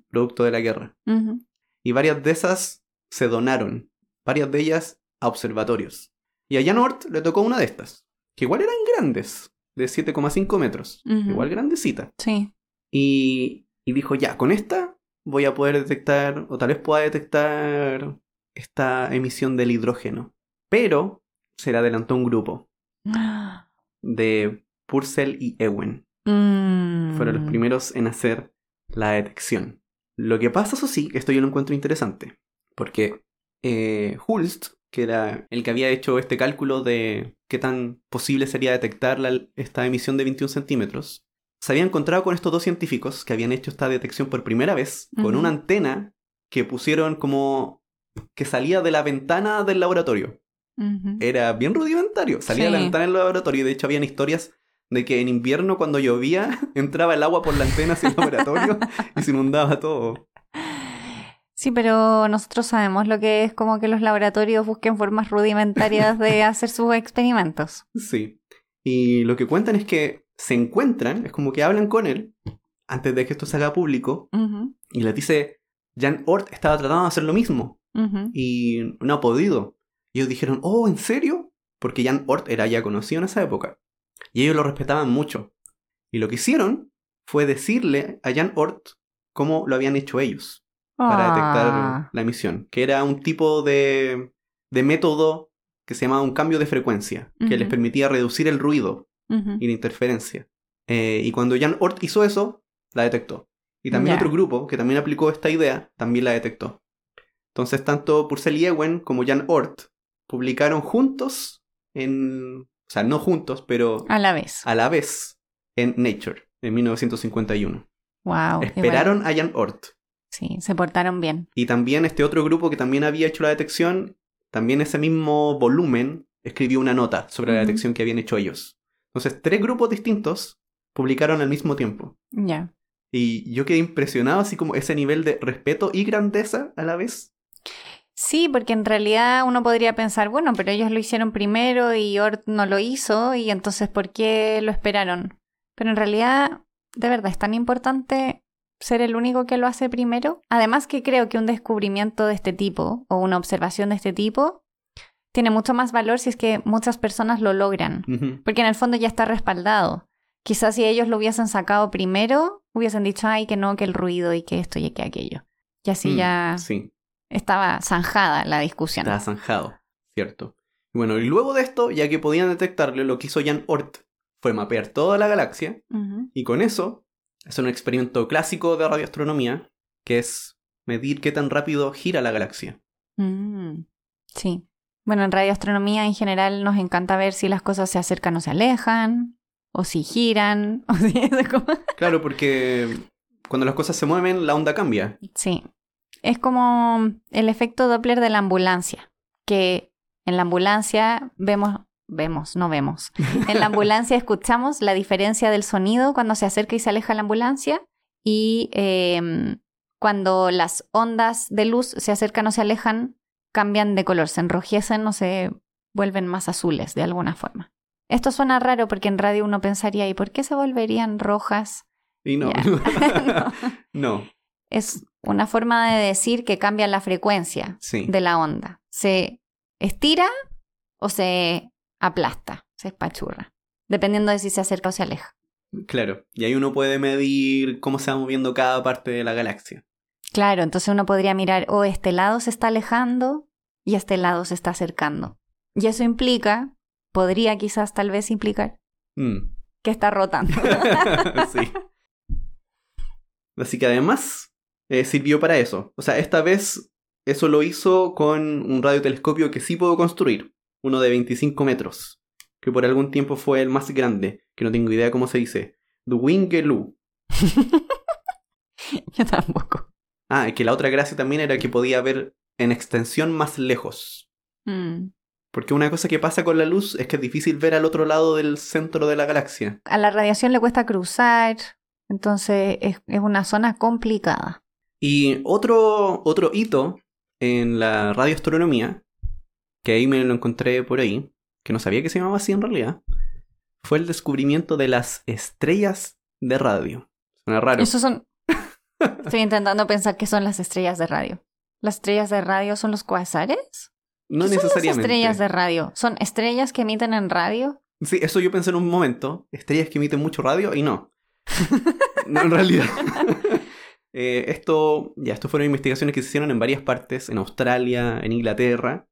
B: producto de la guerra. Y varias de esas se donaron, varias de ellas a observatorios. Y a Jan Oort le tocó una de estas, que igual eran grandes, de 7,5 metros, igual grandecita.
A: Sí.
B: Y, y dijo, ya, con esta voy a poder detectar, o tal vez pueda detectar esta emisión del hidrógeno. Pero se le adelantó un grupo de Purcell y Ewen.
A: Mm.
B: Fueron los primeros en hacer la detección. Lo que pasa, eso sí, esto yo lo encuentro interesante, porque eh, Hulst, que era el que había hecho este cálculo de qué tan posible sería detectar la- esta emisión de 21 centímetros, se había encontrado con estos dos científicos que habían hecho esta detección por primera vez con una antena que pusieron como que salía de la ventana del laboratorio. Era bien rudimentario, salía de la ventana del laboratorio y de hecho habían historias de que en invierno cuando llovía entraba el agua por la antena hacia el laboratorio y se inundaba todo.
A: Sí, pero nosotros sabemos lo que es como que los laboratorios busquen formas rudimentarias de hacer sus experimentos.
B: Sí. Y lo que cuentan es que se encuentran, es como que hablan con él antes de que esto se haga público y les dice, Jan Ort estaba tratando de hacer lo mismo y no ha podido. Y ellos dijeron, oh, ¿en serio? Porque Jan Ort era ya conocido en esa época. Y ellos lo respetaban mucho. Y lo que hicieron fue decirle a Jan Ort cómo lo habían hecho ellos para detectar
A: Ah,
B: la emisión, que era un tipo de, de método que se llamaba un cambio de frecuencia, que les permitía reducir el ruido y la interferencia. Eh, y cuando Jan Ort hizo eso, la detectó. Y también otro grupo que también aplicó esta idea, también la detectó. Entonces, tanto Purcell y Ewen como Jan Ort publicaron juntos en... O sea, no juntos, pero
A: A la vez.
B: a la vez en Nature, en 1951.
A: Wow.
B: Esperaron
A: bueno.
B: a Jan Ort.
A: Sí, se portaron bien.
B: Y también este otro grupo que también había hecho la detección, también ese mismo volumen, escribió una nota sobre la detección que habían hecho ellos. Entonces, tres grupos distintos publicaron al mismo tiempo.
A: Ya.
B: Y yo quedé impresionado, así como ese nivel de respeto y grandeza a la vez.
A: Sí, porque en realidad uno podría pensar, bueno, pero ellos lo hicieron primero y Ort no lo hizo, y entonces ¿por qué lo esperaron? Pero en realidad, de verdad, es tan importante ser el único que lo hace primero. Además que creo que un descubrimiento de este tipo o una observación de este tipo tiene mucho más valor si es que muchas personas lo logran, porque en el fondo ya está respaldado. Quizás si ellos lo hubiesen sacado primero, hubiesen dicho, ay, que no, que el ruido y que esto y que aquello. Y así
B: Mm,
A: ya
B: Sí,
A: estaba zanjada la discusión.
B: estaba zanjado, ¿cierto? Y bueno, y luego de esto, ya que podían detectarle, lo que hizo Jan Ort fue mapear toda la galaxia y con eso hacer un experimento clásico de radioastronomía, que es medir qué tan rápido gira la galaxia.
A: Mm, Sí. Bueno, en radioastronomía en general nos encanta ver si las cosas se acercan o se alejan, o si giran, o si es como...
B: Claro, porque cuando las cosas se mueven, la onda cambia.
A: Sí. Es como el efecto Doppler de la ambulancia, que en la ambulancia vemos, vemos, no vemos. En la ambulancia escuchamos la diferencia del sonido cuando se acerca y se aleja la ambulancia y em, cuando las ondas de luz se acercan o se alejan, cambian de color, se enrojecen o se vuelven más azules de alguna forma. Esto suena raro porque en radio uno pensaría, ¿y por qué se volverían rojas?
B: Y no, no.
A: No. Es una forma de decir que cambia la frecuencia
B: Sí.
A: de la onda. Se estira o se aplasta, se espachurra, dependiendo de si se acerca o se aleja.
B: Claro. Y ahí uno puede medir cómo se va moviendo cada parte de la galaxia.
A: Claro, entonces uno podría mirar, o este lado se está alejando y este lado se está acercando. Y eso implica, podría quizás tal vez implicar,
B: Mm.
A: que está rotando.
B: sí. Así que además eh, sirvió para eso. O sea, esta vez eso lo hizo con un radiotelescopio que sí puedo construir, uno de 25 metros, que por algún tiempo fue el más grande, que no tengo idea cómo se dice. Dwingelu.
A: Yo tampoco.
B: Ah, y que la otra gracia también era que podía ver en extensión más lejos.
A: Mm.
B: Porque una cosa que pasa con la luz es que es difícil ver al otro lado del centro de la galaxia.
A: A la radiación le cuesta cruzar, entonces es, es una zona complicada.
B: Y otro, otro hito en la radioastronomía, que ahí me lo encontré por ahí, que no sabía que se llamaba así en realidad, fue el descubrimiento de las estrellas de radio. Suena raro.
A: Esos son. Estoy intentando pensar qué son las estrellas de radio. ¿Las estrellas de radio son los cuasares?
B: no
A: ¿Qué son las
B: necesariamente.
A: estrellas de radio? ¿Son estrellas que emiten en radio?
B: Sí, eso yo pensé en un momento. Estrellas que emiten mucho radio y no. no, en realidad. eh, esto, ya, esto fueron investigaciones que se hicieron en varias partes, en Australia, en Inglaterra,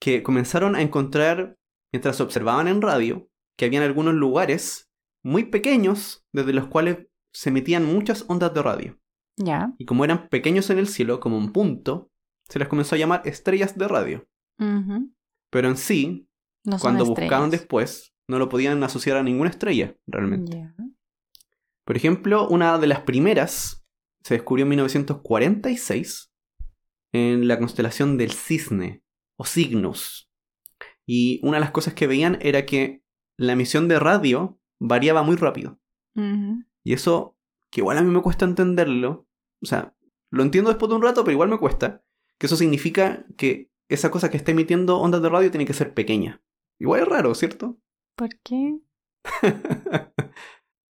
B: que comenzaron a encontrar, mientras observaban en radio, que habían algunos lugares muy pequeños desde los cuales se emitían muchas ondas de radio.
A: Ya.
B: Y como eran pequeños en el cielo, como un punto, se les comenzó a llamar estrellas de radio. Pero en sí,
A: No
B: cuando buscaban después, no lo podían asociar a ninguna estrella, realmente. Por ejemplo, una de las primeras se descubrió en 1946 en la constelación del Cisne, o Cygnus. Y una de las cosas que veían era que la emisión de radio variaba muy rápido. Y eso, que igual a mí me cuesta entenderlo, o sea, lo entiendo después de un rato, pero igual me cuesta, que eso significa que esa cosa que está emitiendo ondas de radio tiene que ser pequeña. Igual es raro, ¿cierto?
A: ¿Por qué?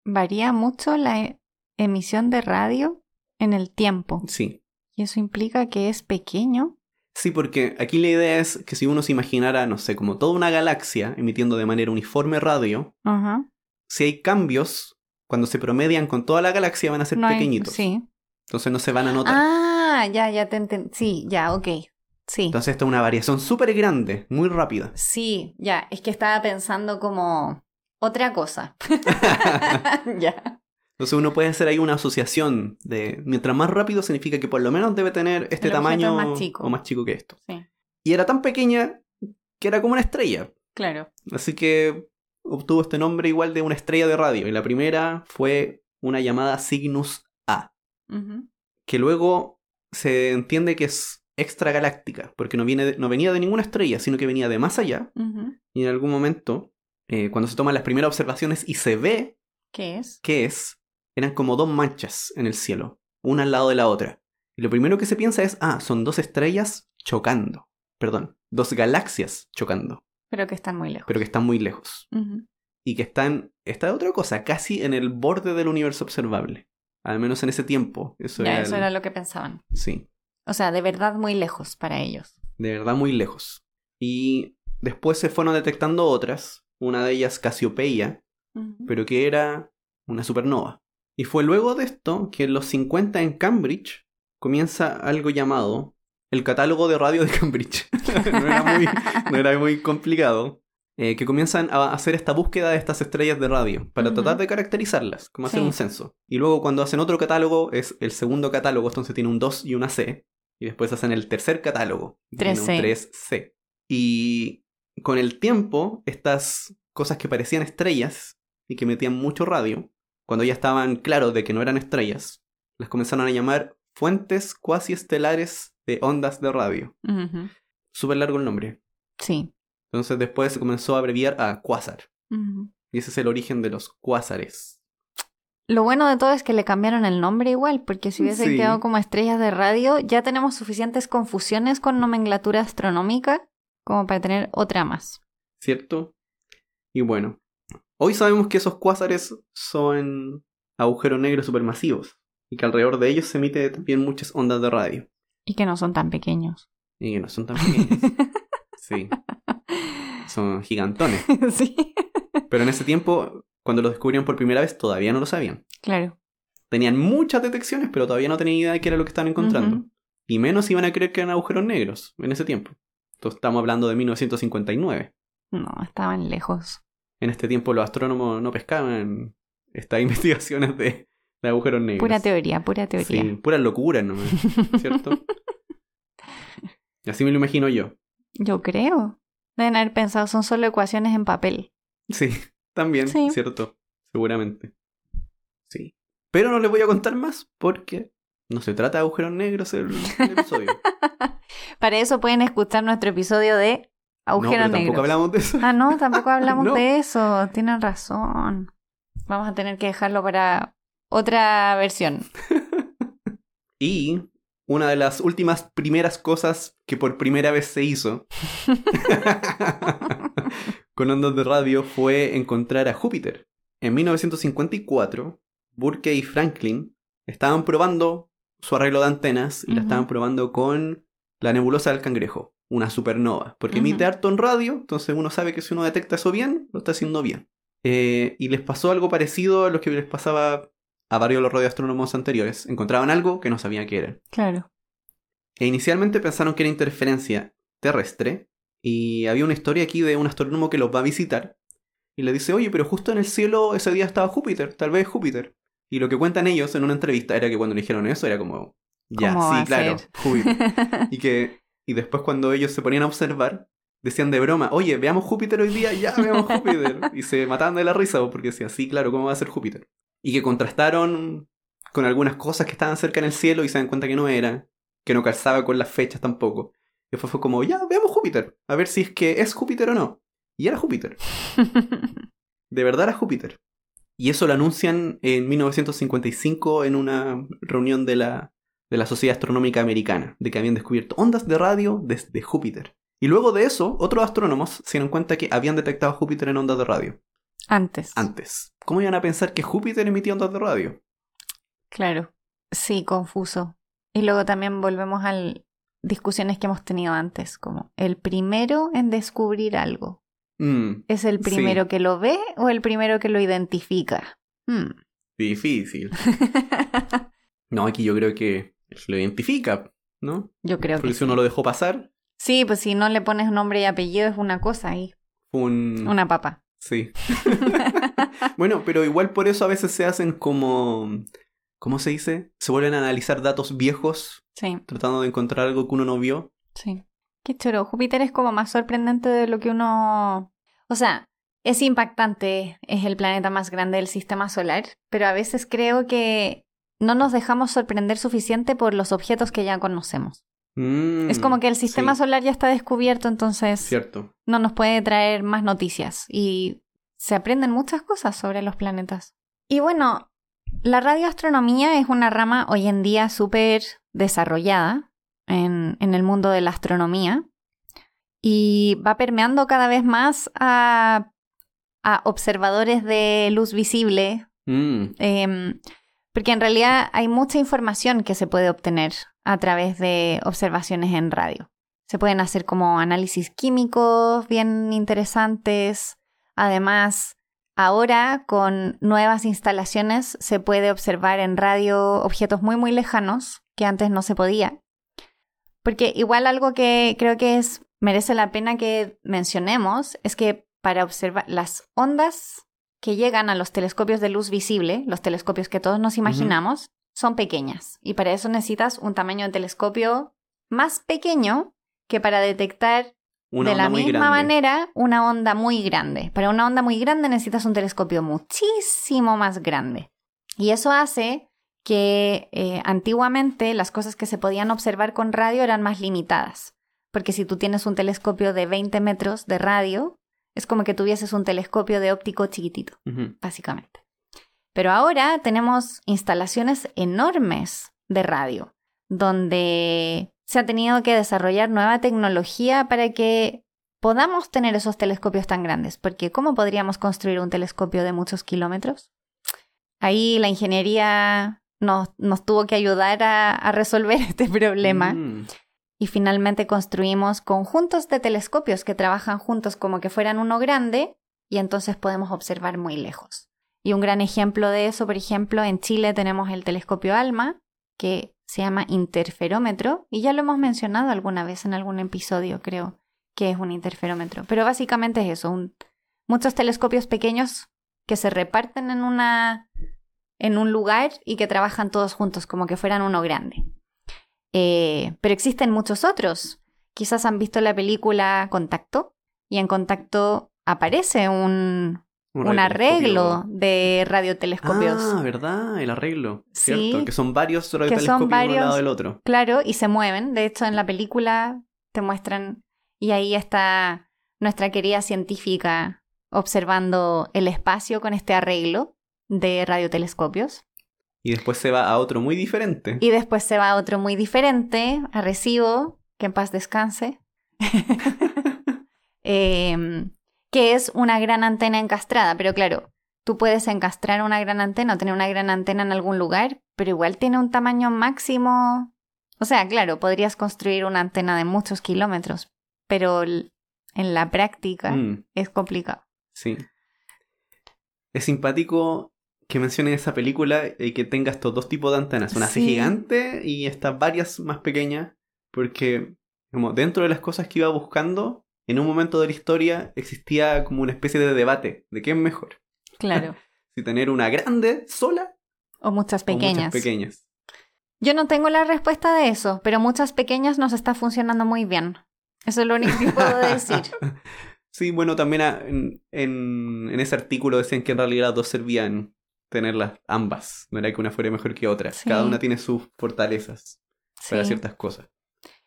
A: Varía mucho la e- emisión de radio en el tiempo.
B: sí.
A: Y eso implica que es pequeño.
B: Sí, porque aquí la idea es que si uno se imaginara, no sé, como toda una galaxia emitiendo de manera uniforme radio,
A: Ajá.
B: si hay cambios, cuando se promedian con toda la galaxia van a ser
A: No hay-
B: pequeñitos.
A: Sí.
B: Entonces no se van a notar.
A: Ah, ya, ya te entendí. Sí, ya, ok. Sí.
B: Entonces esta es una variación súper grande, muy rápida.
A: Sí, ya. Es que estaba pensando como otra cosa. ya.
B: Entonces uno puede hacer ahí una asociación de mientras más rápido significa que por lo menos debe tener este
A: El
B: tamaño
A: más chico.
B: o más chico que esto.
A: Sí.
B: Y era tan pequeña que era como una estrella.
A: Claro.
B: Así que obtuvo este nombre igual de una estrella de radio. Y la primera fue una llamada Cygnus A, que luego se entiende que es extragaláctica, porque no, viene de- no venía de ninguna estrella, sino que venía de más allá. Y en algún momento, eh, cuando se toman las primeras observaciones y se ve
A: ¿Qué es?
B: qué es, eran como dos manchas en el cielo, una al lado de la otra. Y lo primero que se piensa es, ah, son dos estrellas chocando. Perdón, dos galaxias chocando,
A: Pero que están muy lejos.
B: pero que están muy lejos. Y que están, esta otra cosa, casi en el borde del universo observable. Al menos en ese tiempo. Eso
A: Ya,
B: era
A: eso
B: el-
A: era lo que pensaban.
B: Sí,
A: O sea, de verdad muy lejos para ellos.
B: de verdad muy lejos. Y después se fueron detectando otras, una de ellas Casiopeia,
A: Ujú.
B: pero que era una supernova. Y fue luego de esto que en los 50 en Cambridge comienza algo llamado el catálogo de radio de Cambridge. no, era muy, no era muy complicado. eh, que comienzan a hacer esta búsqueda de estas estrellas de radio para tratar de caracterizarlas, como hacer
A: Sí.
B: un censo. Y luego cuando hacen otro catálogo es el segundo catálogo, entonces tiene un 2 y una C. Y después hacen el tercer catálogo, que tiene un
A: 3C.
B: 3C. Y con el tiempo, estas cosas que parecían estrellas y que metían mucho radio, cuando ya estaban claros de que no eran estrellas, las comenzaron a llamar fuentes cuasi estelares de ondas de radio.
A: Ujú.
B: Súper largo el nombre.
A: Sí.
B: Entonces después se comenzó a abreviar a cuásar.
A: Ujú.
B: Y ese es el origen de los cuásares.
A: Lo bueno de todo es que le cambiaron el nombre igual, porque si hubiesen
B: Sí.
A: quedado como estrellas de radio, ya tenemos suficientes confusiones con nomenclatura astronómica como para tener otra más.
B: ¿Cierto? Y bueno, hoy sabemos que esos cuásares son agujeros negros supermasivos. Y que alrededor de ellos se emite también muchas ondas de radio.
A: Y que no son tan pequeños.
B: Y que no son tan pequeños. Sí. Son gigantones.
A: sí.
B: Pero en ese tiempo, cuando los descubrieron por primera vez, todavía no lo sabían.
A: Claro.
B: Tenían muchas detecciones, pero todavía no tenían idea de qué era lo que estaban encontrando. Y menos iban a creer que eran agujeros negros en ese tiempo. Entonces estamos hablando de 1959.
A: No, estaban lejos.
B: En este tiempo los astrónomos no pescaban estas investigaciones de, de agujeros negros.
A: Pura teoría, pura teoría.
B: Sí, puras locuras nomás, ¿cierto? Así me lo imagino yo.
A: Yo creo. Deben haber pensado, son solo ecuaciones en papel.
B: Sí, también,
A: Sí.
B: ¿cierto? Seguramente. Sí. Pero no les voy a contar más porque no se trata de agujeros negros el, el episodio.
A: Para eso pueden escuchar nuestro episodio de
B: no, tampoco hablamos de eso.
A: Ah, no, tampoco hablamos
B: No.
A: de eso. Tienen razón. Vamos a tener que dejarlo para otra versión.
B: Y una de las últimas primeras cosas que por primera vez se hizo con ondas de radio fue encontrar a Júpiter. En 1954, Burke y Franklin estaban probando su arreglo de antenas y la estaban probando con la nebulosa del cangrejo, una supernova, porque emite harto en radio, entonces uno sabe que si uno detecta eso bien, lo está haciendo bien. Eh, y les pasó algo parecido a lo que les pasaba a varios de los radioastrónomos anteriores, encontraban algo que no sabían qué era.
A: Claro.
B: E inicialmente pensaron que era interferencia terrestre, y había una historia aquí de un astrónomo que los va a visitar, y le dice, oye, pero justo en el cielo ese día estaba Júpiter, tal vez Júpiter. Y lo que cuentan ellos en una entrevista era que cuando le dijeron eso era como, ya,
A: ¿Cómo va
B: sí, claro? Júpiter. y que y después cuando ellos se ponían a observar, decían de broma, oye, veamos Júpiter hoy día, ya veamos Júpiter. y se mataban de la risa porque decían, sí, claro, ¿cómo va a ser Júpiter? Y que contrastaron con algunas cosas que estaban cerca en el cielo y se dan cuenta que no era, que no calzaba con las fechas tampoco. Y después fue como, ya, veamos Júpiter, a ver si es que es Júpiter o no. Y era Júpiter, de verdad era Júpiter. Y eso lo anuncian en 1955 en una reunión de la, de la Sociedad Astronómica Americana, de que habían descubierto ondas de radio desde Júpiter. Y luego de eso, otros astrónomos se dieron cuenta que habían detectado Júpiter en ondas de radio
A: Antes.
B: antes. ¿Cómo iban a pensar que Júpiter emitía ondas de radio?
A: Claro. Sí, confuso. Y luego también volvemos a discusiones que hemos tenido antes, como el primero en descubrir algo.
B: Mm,
A: ¿Es el
B: Sí.
A: primero que lo ve o el primero que lo identifica? Hmm.
B: difícil. No, aquí yo creo que lo identifica, ¿no?
A: Yo creo
B: Porque
A: que
B: si
A: sí.
B: uno lo dejó pasar,
A: Sí, pues si no le pones nombre y apellido es una cosa ahí.
B: un...
A: Una papa.
B: Sí. bueno, pero igual por eso a veces se hacen como... ¿Cómo se dice? Se vuelven a analizar datos viejos
A: Sí,
B: tratando de encontrar algo que uno no vio.
A: sí. Qué choro. Júpiter es como más sorprendente de lo que uno... O sea, es impactante, es el planeta más grande del sistema solar, pero a veces creo que no nos dejamos sorprender suficiente por los objetos que ya conocemos.
B: Mm,
A: es como que el sistema
B: sí,
A: solar ya está descubierto, entonces
B: Cierto.
A: no nos puede traer más noticias y se aprenden muchas cosas sobre los planetas. Y bueno, la radioastronomía es una rama hoy en día súper desarrollada en, en el mundo de la astronomía y va permeando cada vez más a, a observadores de luz visible,
B: Mm,
A: Em, porque en realidad hay mucha información que se puede obtener a través de observaciones en radio. Se pueden hacer como análisis químicos bien interesantes. Además, ahora con nuevas instalaciones se puede observar en radio objetos muy muy lejanos que antes no se podía. Porque igual algo que creo que es merece la pena que mencionemos es que para observar las ondas que llegan a los telescopios de luz visible, los telescopios que todos nos imaginamos, son pequeñas. Y para eso necesitas un tamaño de telescopio más pequeño que para detectar
B: una
A: de la misma manera una onda muy grande. Para una onda muy grande necesitas un telescopio muchísimo más grande. Y eso hace que eh, antiguamente las cosas que se podían observar con radio eran más limitadas. Porque si tú tienes un telescopio de 20 metros de radio, es como que tuvieses un telescopio de óptico chiquitito básicamente. Pero ahora tenemos instalaciones enormes de radio, donde se ha tenido que desarrollar nueva tecnología para que podamos tener esos telescopios tan grandes, porque ¿cómo podríamos construir un telescopio de muchos kilómetros? Ahí la ingeniería nos, nos tuvo que ayudar a, a resolver este problema
B: Mm,
A: y finalmente construimos conjuntos de telescopios que trabajan juntos como que fueran uno grande y entonces podemos observar muy lejos. Y un gran ejemplo de eso, por ejemplo, en Chile tenemos el telescopio ALMA, que se llama interferómetro, y ya lo hemos mencionado alguna vez en algún episodio, creo, que es un interferómetro. Pero básicamente es eso, muchos telescopios pequeños que se reparten en una en un lugar y que trabajan todos juntos como que fueran uno grande. Eh, pero existen muchos otros. Quizás han visto la película Contacto y en Contacto aparece un, arreglo de radiotelescopios.
B: Ah, ¿verdad? El arreglo.
A: Sí.
B: Cierto, que son varios radiotelescopios uno al
A: varios-
B: lado del otro.
A: Claro, y se mueven. De hecho, en la película te muestran y ahí está nuestra querida científica observando el espacio con este arreglo de radiotelescopios.
B: Y después se va a otro muy diferente.
A: Y después se va a otro muy diferente, a Recibo, que en paz descanse, Em, que es una gran antena encastrada. Pero claro, tú puedes encastrar una gran antena o tener una gran antena en algún lugar, pero igual tiene un tamaño máximo. O sea, claro, podrías construir una antena de muchos kilómetros, pero en la práctica
B: Mm,
A: es complicado.
B: sí. Es simpático que mencionen esa película y que tenga estos dos tipos de antenas, una así gigante y estas varias más pequeñas, porque como dentro de las cosas que iba buscando, en un momento de la historia existía como una especie de debate de qué es mejor,
A: Claro.
B: si tener una grande sola
A: O muchas
B: o
A: pequeñas.
B: muchas pequeñas.
A: Yo no tengo la respuesta de eso, pero muchas pequeñas nos está funcionando muy bien. Eso es lo único que puedo decir.
B: Sí, bueno, también a- en, en- en ese artículo decían que en realidad las dos servían tenerlas ambas, no era que una fuera mejor que otra,
A: Sí.
B: cada una tiene sus fortalezas para ciertas cosas.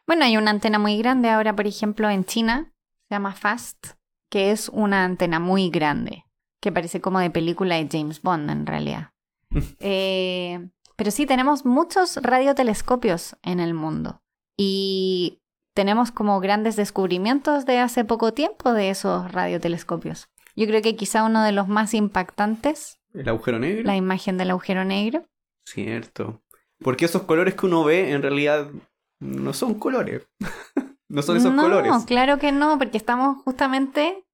A: Bueno, hay una antena muy grande ahora, por ejemplo, en China, se llama FAST, que es una antena muy grande, que parece como de película de James Bond en realidad. Eh, pero sí, tenemos muchos radiotelescopios en el mundo y tenemos como grandes descubrimientos de hace poco tiempo de esos radiotelescopios. Yo creo que quizá uno de los más impactantes,
B: El agujero negro.
A: la imagen del agujero negro.
B: Cierto. Porque esos colores que uno ve en realidad no son colores. no son esos
A: no,
B: colores.
A: claro que no, porque estamos justamente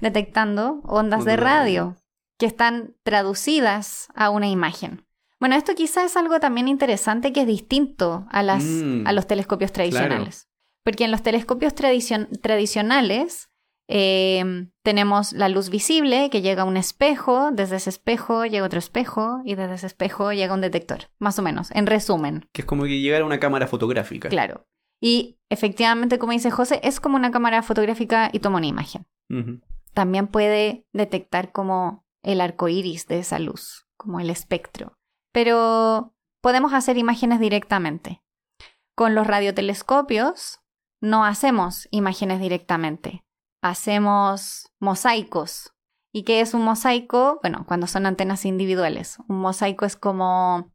A: detectando ondas de radio que están traducidas a una imagen. Bueno, esto quizá es algo también interesante que es distinto a, las,
B: Mm,
A: a los telescopios tradicionales. Porque en los telescopios tradicion- tradicionales eh, tenemos la luz visible que llega a un espejo, desde ese espejo llega otro espejo y desde ese espejo llega un detector, más o menos, en resumen.
B: Que es como que llegara una cámara fotográfica.
A: Claro. Y efectivamente, como dice José, es como una cámara fotográfica y toma una imagen. También puede detectar como el arco iris de esa luz, como el espectro. Pero podemos hacer imágenes directamente. Con los radiotelescopios no hacemos imágenes directamente. Hacemos mosaicos. ¿Y qué es un mosaico? Bueno, cuando son antenas individuales. Un mosaico es como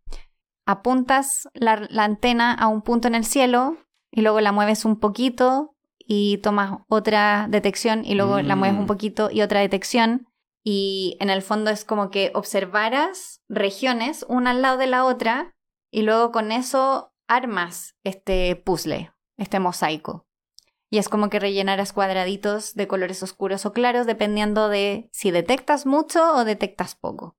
A: apuntas la, la antena a un punto en el cielo y luego la mueves un poquito y tomas otra detección y luego la mueves
B: Mm.
A: un poquito y otra detección. Y en el fondo es como que observaras regiones una al lado de la otra y luego con eso armas este puzzle, este mosaico. Y es como que rellenaras cuadraditos de colores oscuros o claros dependiendo de si detectas mucho o detectas poco.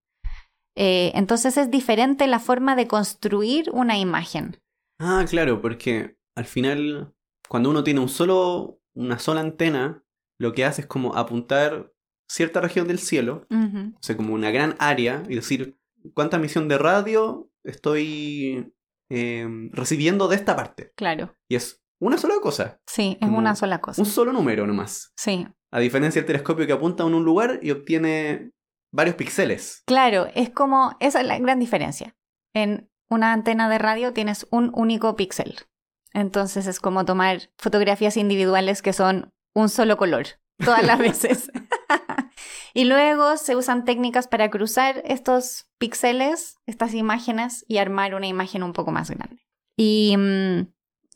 A: Eh, entonces es diferente la forma de construir una imagen.
B: Ah, claro, porque al final, cuando uno tiene un solo, una sola antena, lo que hace es como apuntar cierta región del cielo, o sea, como una gran área, y decir cuánta emisión de radio estoy eh, recibiendo de esta parte.
A: Claro.
B: Y es una sola cosa,
A: Sí, es
B: Como
A: una sola cosa.
B: un solo número nomás.
A: Sí.
B: A diferencia del telescopio que apunta en un lugar y obtiene varios píxeles.
A: Claro, es como, esa es la gran diferencia. En una antena de radio tienes un único píxel. Entonces es como tomar fotografías individuales que son un solo color, todas las veces. y luego se usan técnicas para cruzar estos píxeles, estas imágenes, y armar una imagen un poco más grande. Y mm,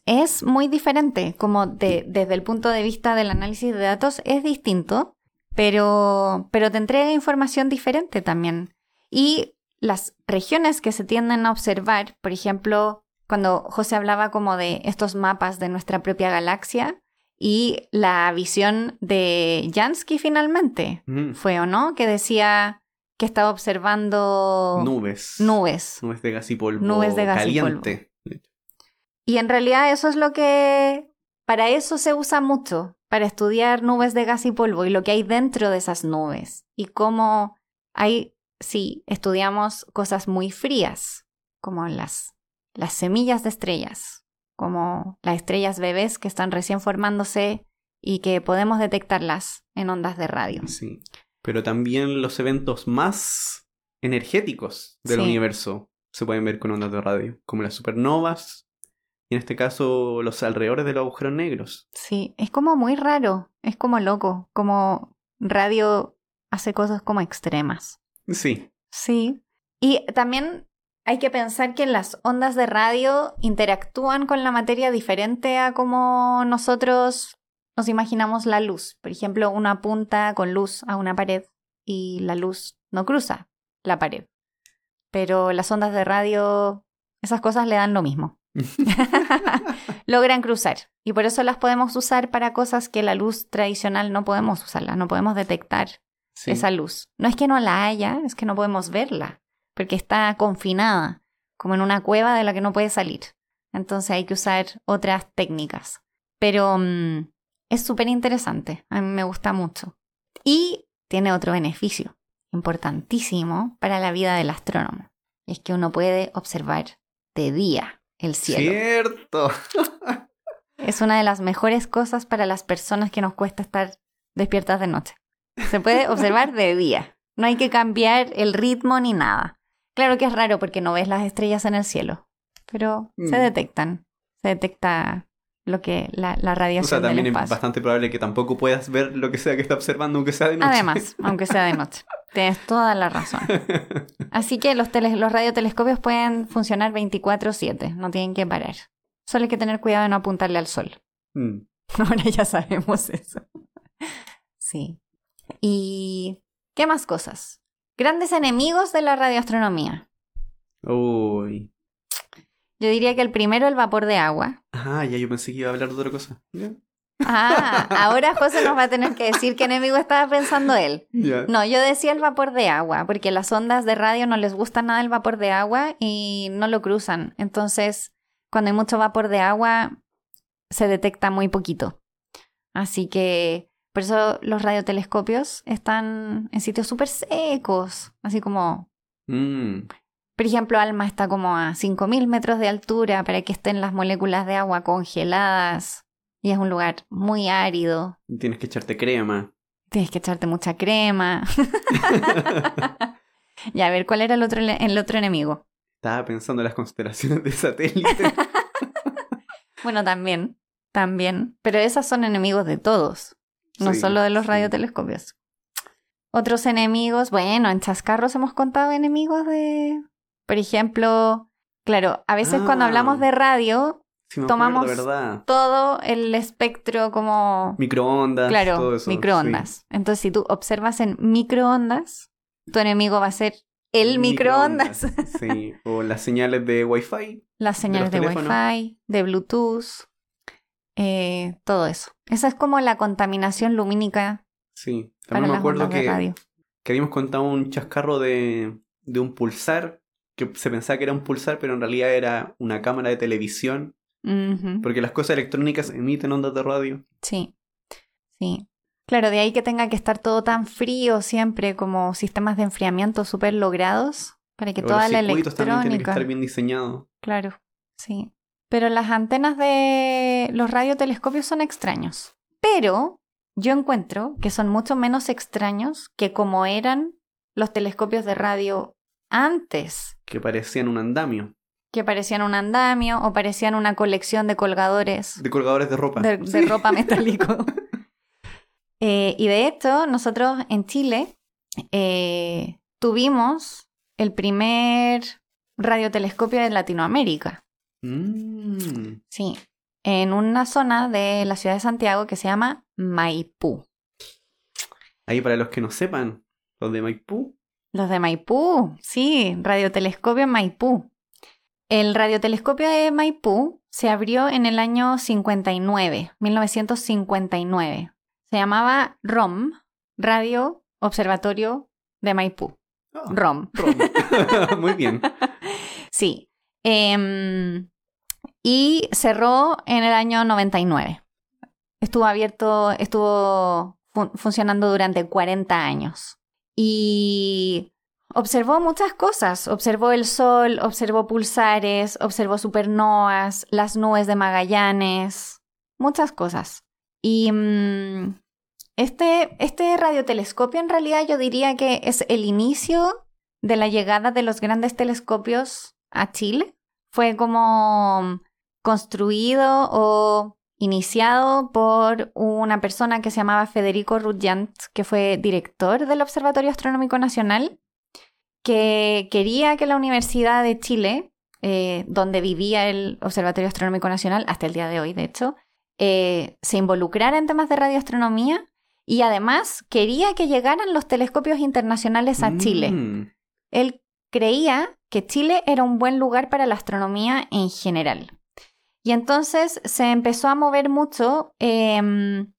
A: es muy diferente, como de- desde el punto de vista del análisis de datos es distinto, pero, pero te entrega información diferente también. Y las regiones que se tienden a observar, por ejemplo, cuando José hablaba como de estos mapas de nuestra propia galaxia y la visión de Jansky finalmente,
B: Mm,
A: fue o no, que decía que estaba observando
B: Nubes.
A: nubes.
B: Nubes de gas y polvo.
A: Nubes de gas y
B: caliente.
A: Y en realidad eso es lo que, para eso se usa mucho, para estudiar nubes de gas y polvo y lo que hay dentro de esas nubes. Y cómo hay, sí, estudiamos cosas muy frías, como las, las semillas de estrellas, como las estrellas bebés que están recién formándose y que podemos detectarlas en ondas de radio.
B: Sí. Pero también los eventos más energéticos del
A: Sí.
B: universo se pueden ver con ondas de radio, como las supernovas y en este caso los alrededores de los agujeros negros.
A: Sí, es como muy raro, es como loco, como radio hace cosas como extremas.
B: Sí,
A: Sí. Y también hay que pensar que las ondas de radio interactúan con la materia diferente a como nosotros nos imaginamos la luz. Por ejemplo, uno apunta con luz a una pared y la luz no cruza la pared. Pero las ondas de radio, esas cosas le dan lo mismo. Logran cruzar. Y por eso las podemos usar para cosas que la luz tradicional no podemos usarla, no podemos detectar
B: sí.
A: esa luz. No es que no la haya, es que no podemos verla. porque está confinada, como en una cueva de la que no puede salir. Entonces hay que usar otras técnicas. Pero mm, es súper interesante, a mí me gusta mucho. Y tiene otro beneficio importantísimo para la vida del astrónomo. Es que uno puede observar de día el cielo.
B: Cierto.
A: Es una de las mejores cosas para las personas que nos cuesta estar despiertas de noche. Se puede observar de día. No hay que cambiar el ritmo ni nada. Claro que es raro porque no ves las estrellas en el cielo, pero se
B: Mm.
A: detectan. Se detecta lo que la, la
B: O
A: radiación
B: sea, también
A: del
B: es bastante probable que tampoco puedas ver lo que sea que está observando, aunque sea de noche.
A: Además, aunque sea de noche. Tienes toda la razón. Así que los, tele- los radiotelescopios pueden funcionar 24/7, no tienen que parar. Solo hay que tener cuidado de no apuntarle al sol.
B: Mm.
A: Ahora ya sabemos eso. Sí. ¿Y qué más cosas? Grandes enemigos de la radioastronomía.
B: Uy.
A: Yo diría que el primero, el vapor de agua.
B: Ah, ya yo pensé que iba a hablar de otra cosa.
A: Ah, ahora José nos va a tener que decir qué enemigo estaba pensando él. No, yo decía el vapor de agua, porque las ondas de radio no les gusta nada el vapor de agua y no lo cruzan. Entonces, cuando hay mucho vapor de agua, se detecta muy poquito. Así que, por eso los radiotelescopios están en sitios súper secos, así como,
B: Mm.
A: Por ejemplo, ALMA está como a 5.000 metros de altura para que estén las moléculas de agua congeladas y es un lugar muy árido.
B: Tienes que echarte crema.
A: Tienes que echarte mucha crema. y a ver, ¿cuál era el otro, el otro enemigo?
B: Estaba pensando en las constelaciones de satélite.
A: Bueno, también, también. Pero esas son enemigos de todos, no
B: Sí,
A: solo de los
B: sí.
A: radiotelescopios. Otros enemigos, bueno, en Chascarros hemos contado enemigos de, por ejemplo, claro, a veces cuando
B: Ah.
A: hablamos de radio, Tomamos- todo el espectro como,
B: Microondas,
A: claro,
B: todo eso.
A: microondas. Entonces, si tú observas en microondas, tu enemigo va a ser el microondas.
B: Sí, o las señales de Wi-Fi.
A: Las señales de,
B: teléfonos.
A: Wi-Fi, de Bluetooth, eh, todo eso. Esa es como la contaminación lumínica
B: Sí,
A: para
B: también me acuerdo
A: de
B: que, que habíamos contado un chascarro de, de un pulsar, que se pensaba que era un pulsar, pero en realidad era una cámara de televisión, porque las cosas electrónicas emiten ondas de radio.
A: Sí, sí. Claro, de ahí que tenga que estar todo tan frío siempre, como sistemas de enfriamiento súper logrados, para que
B: O
A: toda
B: los
A: la
B: circuitos también tienen que
A: electrónica...
B: estar bien diseñados.
A: Claro, sí. Pero las antenas de los radiotelescopios son extraños. Pero yo encuentro que son mucho menos extraños que como eran los telescopios de radio antes,
B: que parecían un andamio,
A: que parecían un andamio o parecían una colección de colgadores
B: de colgadores de ropa.
A: de, ropa metálico. Eh, y de hecho, nosotros en Chile eh, tuvimos el primer radiotelescopio de Latinoamérica.
B: Mm,
A: Sí, en una zona de la ciudad de Santiago que se llama Maipú.
B: Ahí para los que no sepan, los de Maipú.
A: Los de Maipú, sí, radiotelescopio en Maipú. El radiotelescopio de Maipú se abrió en el año 59, 1959. Se llamaba ROM, Radio Observatorio de Maipú.
B: Ah,
A: ROM.
B: Rom. Muy bien.
A: Sí. Em, y cerró en el año 99. Estuvo abierto, estuvo fun- funcionando durante 40 años. Y observó muchas cosas. Observó el sol, observó pulsares, observó supernovas, las nubes de Magallanes, muchas cosas. Y mm, este, este radiotelescopio en realidad yo diría que es el inicio de la llegada de los grandes telescopios a Chile. Fue como construido o iniciado por una persona que se llamaba Federico Ruggiant, que fue director del Observatorio Astronómico Nacional, que quería que la Universidad de Chile, eh, donde vivía el Observatorio Astronómico Nacional hasta el día de hoy, de hecho, eh, se involucrara en temas de radioastronomía y además quería que llegaran los telescopios internacionales a Chile.
B: Mm,
A: Él creía que Chile era un buen lugar para la astronomía en general. Y entonces se empezó a mover mucho em,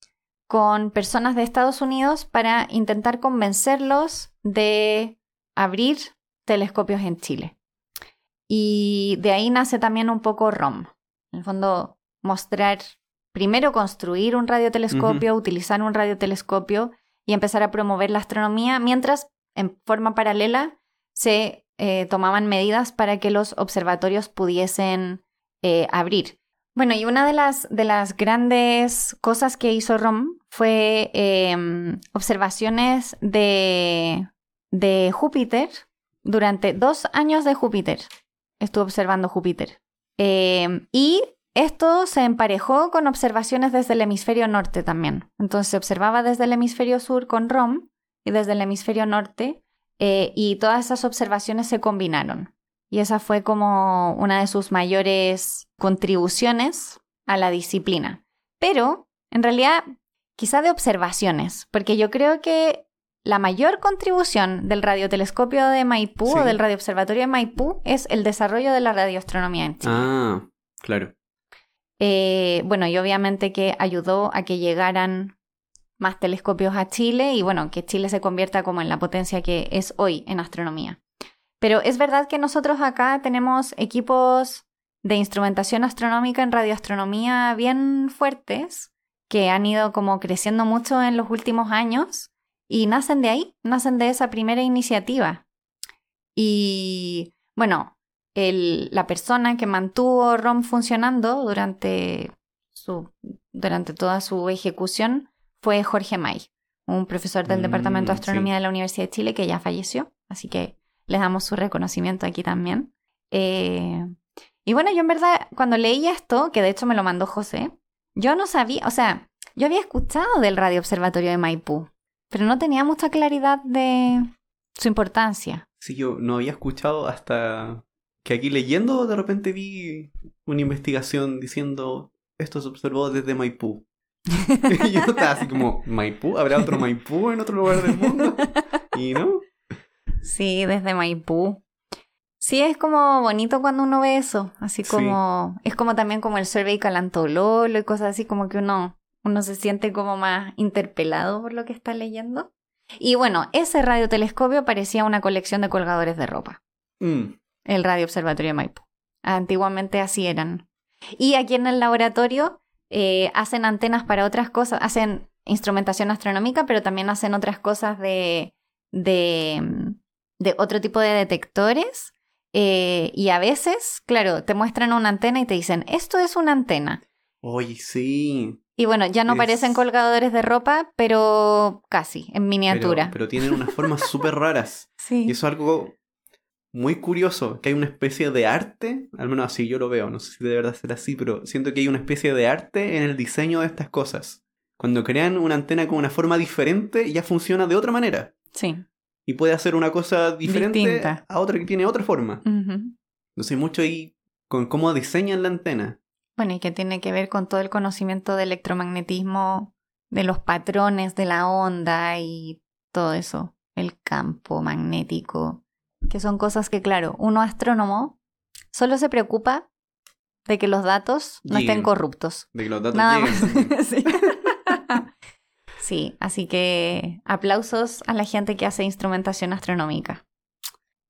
A: con personas de Estados Unidos para intentar convencerlos de abrir telescopios en Chile. Y de ahí nace también un poco ROM. En el fondo, mostrar, primero construir un radiotelescopio, utilizar un radiotelescopio y empezar a promover la astronomía, mientras en forma paralela se eh, tomaban medidas para que los observatorios pudiesen eh, abrir. Bueno, y una de las, de las grandes cosas que hizo ROM fue em, observaciones de, de Júpiter durante dos años de Júpiter. Estuvo observando Júpiter. Em, y esto se emparejó con observaciones desde el hemisferio norte también. Entonces se observaba desde el hemisferio sur con ROM y desde el hemisferio norte eh, y todas esas observaciones se combinaron. Y esa fue como una de sus mayores contribuciones a la disciplina. Pero, en realidad, quizá de observaciones, porque yo creo que la mayor contribución del radiotelescopio de Maipú o del radioobservatorio de Maipú es el desarrollo de la radioastronomía en Chile.
B: Ah, claro.
A: Eh, bueno, y obviamente que ayudó a que llegaran más telescopios a Chile y bueno, que Chile se convierta como en la potencia que es hoy en astronomía. Pero es verdad que nosotros acá tenemos equipos de instrumentación astronómica en radioastronomía bien fuertes que han ido como creciendo mucho en los últimos años y nacen de ahí, nacen de esa primera iniciativa. Y bueno, el, la persona que mantuvo ROM funcionando durante, su, durante toda su ejecución fue Jorge May, un profesor del Departamento de mm, Astronomía de la Universidad de Chile que ya falleció, así que les damos su reconocimiento aquí también. Eh, y bueno, yo en verdad, cuando leí esto, que de hecho me lo mandó José, yo no sabía, o sea, yo había escuchado del Radio Observatorio de Maipú, pero no tenía mucha claridad de su importancia.
B: Sí, yo no había escuchado hasta que aquí leyendo de repente vi una investigación diciendo esto se observó desde Maipú. y yo estaba así como, ¿Maipú? ¿Habrá otro Maipú en otro lugar del mundo? Y no.
A: Sí, desde Maipú. Sí, es como bonito cuando uno ve eso, así como, es como también como el survey calantololo y cosas así, como que uno, uno se siente como más interpelado por lo que está leyendo. Y bueno, ese radiotelescopio parecía una colección de colgadores de ropa. Mm. El Radio Observatorio de Maipú. Antiguamente así eran. Y aquí en el laboratorio eh, hacen antenas para otras cosas, hacen instrumentación astronómica, pero también hacen otras cosas de, de, de otro tipo de detectores eh, y a veces, claro, te muestran una antena y te dicen, esto es una antena.
B: Oye, sí.
A: Y bueno, ya no parecen colgadores de ropa, pero casi, en miniatura.
B: Pero, tienen unas formas súper raras.
A: Sí.
B: Y eso es algo muy curioso, que hay una especie de arte, al menos así yo lo veo, no sé si de verdad será así, pero siento que hay una especie de arte en el diseño de estas cosas. Cuando crean una antena con una forma diferente, ya funciona de otra manera.
A: Sí
B: y puede hacer una cosa diferente a otra que tiene otra forma. No sé mucho ahí con cómo diseñan la antena.
A: Bueno, y que tiene que ver con todo el conocimiento de electromagnetismo, de los patrones de la onda y todo eso, el campo magnético, que son cosas que, claro, uno astrónomo solo se preocupa de que los datos no estén corruptos.
B: De que los datos Nada
A: Sí, así que aplausos a la gente que hace instrumentación astronómica.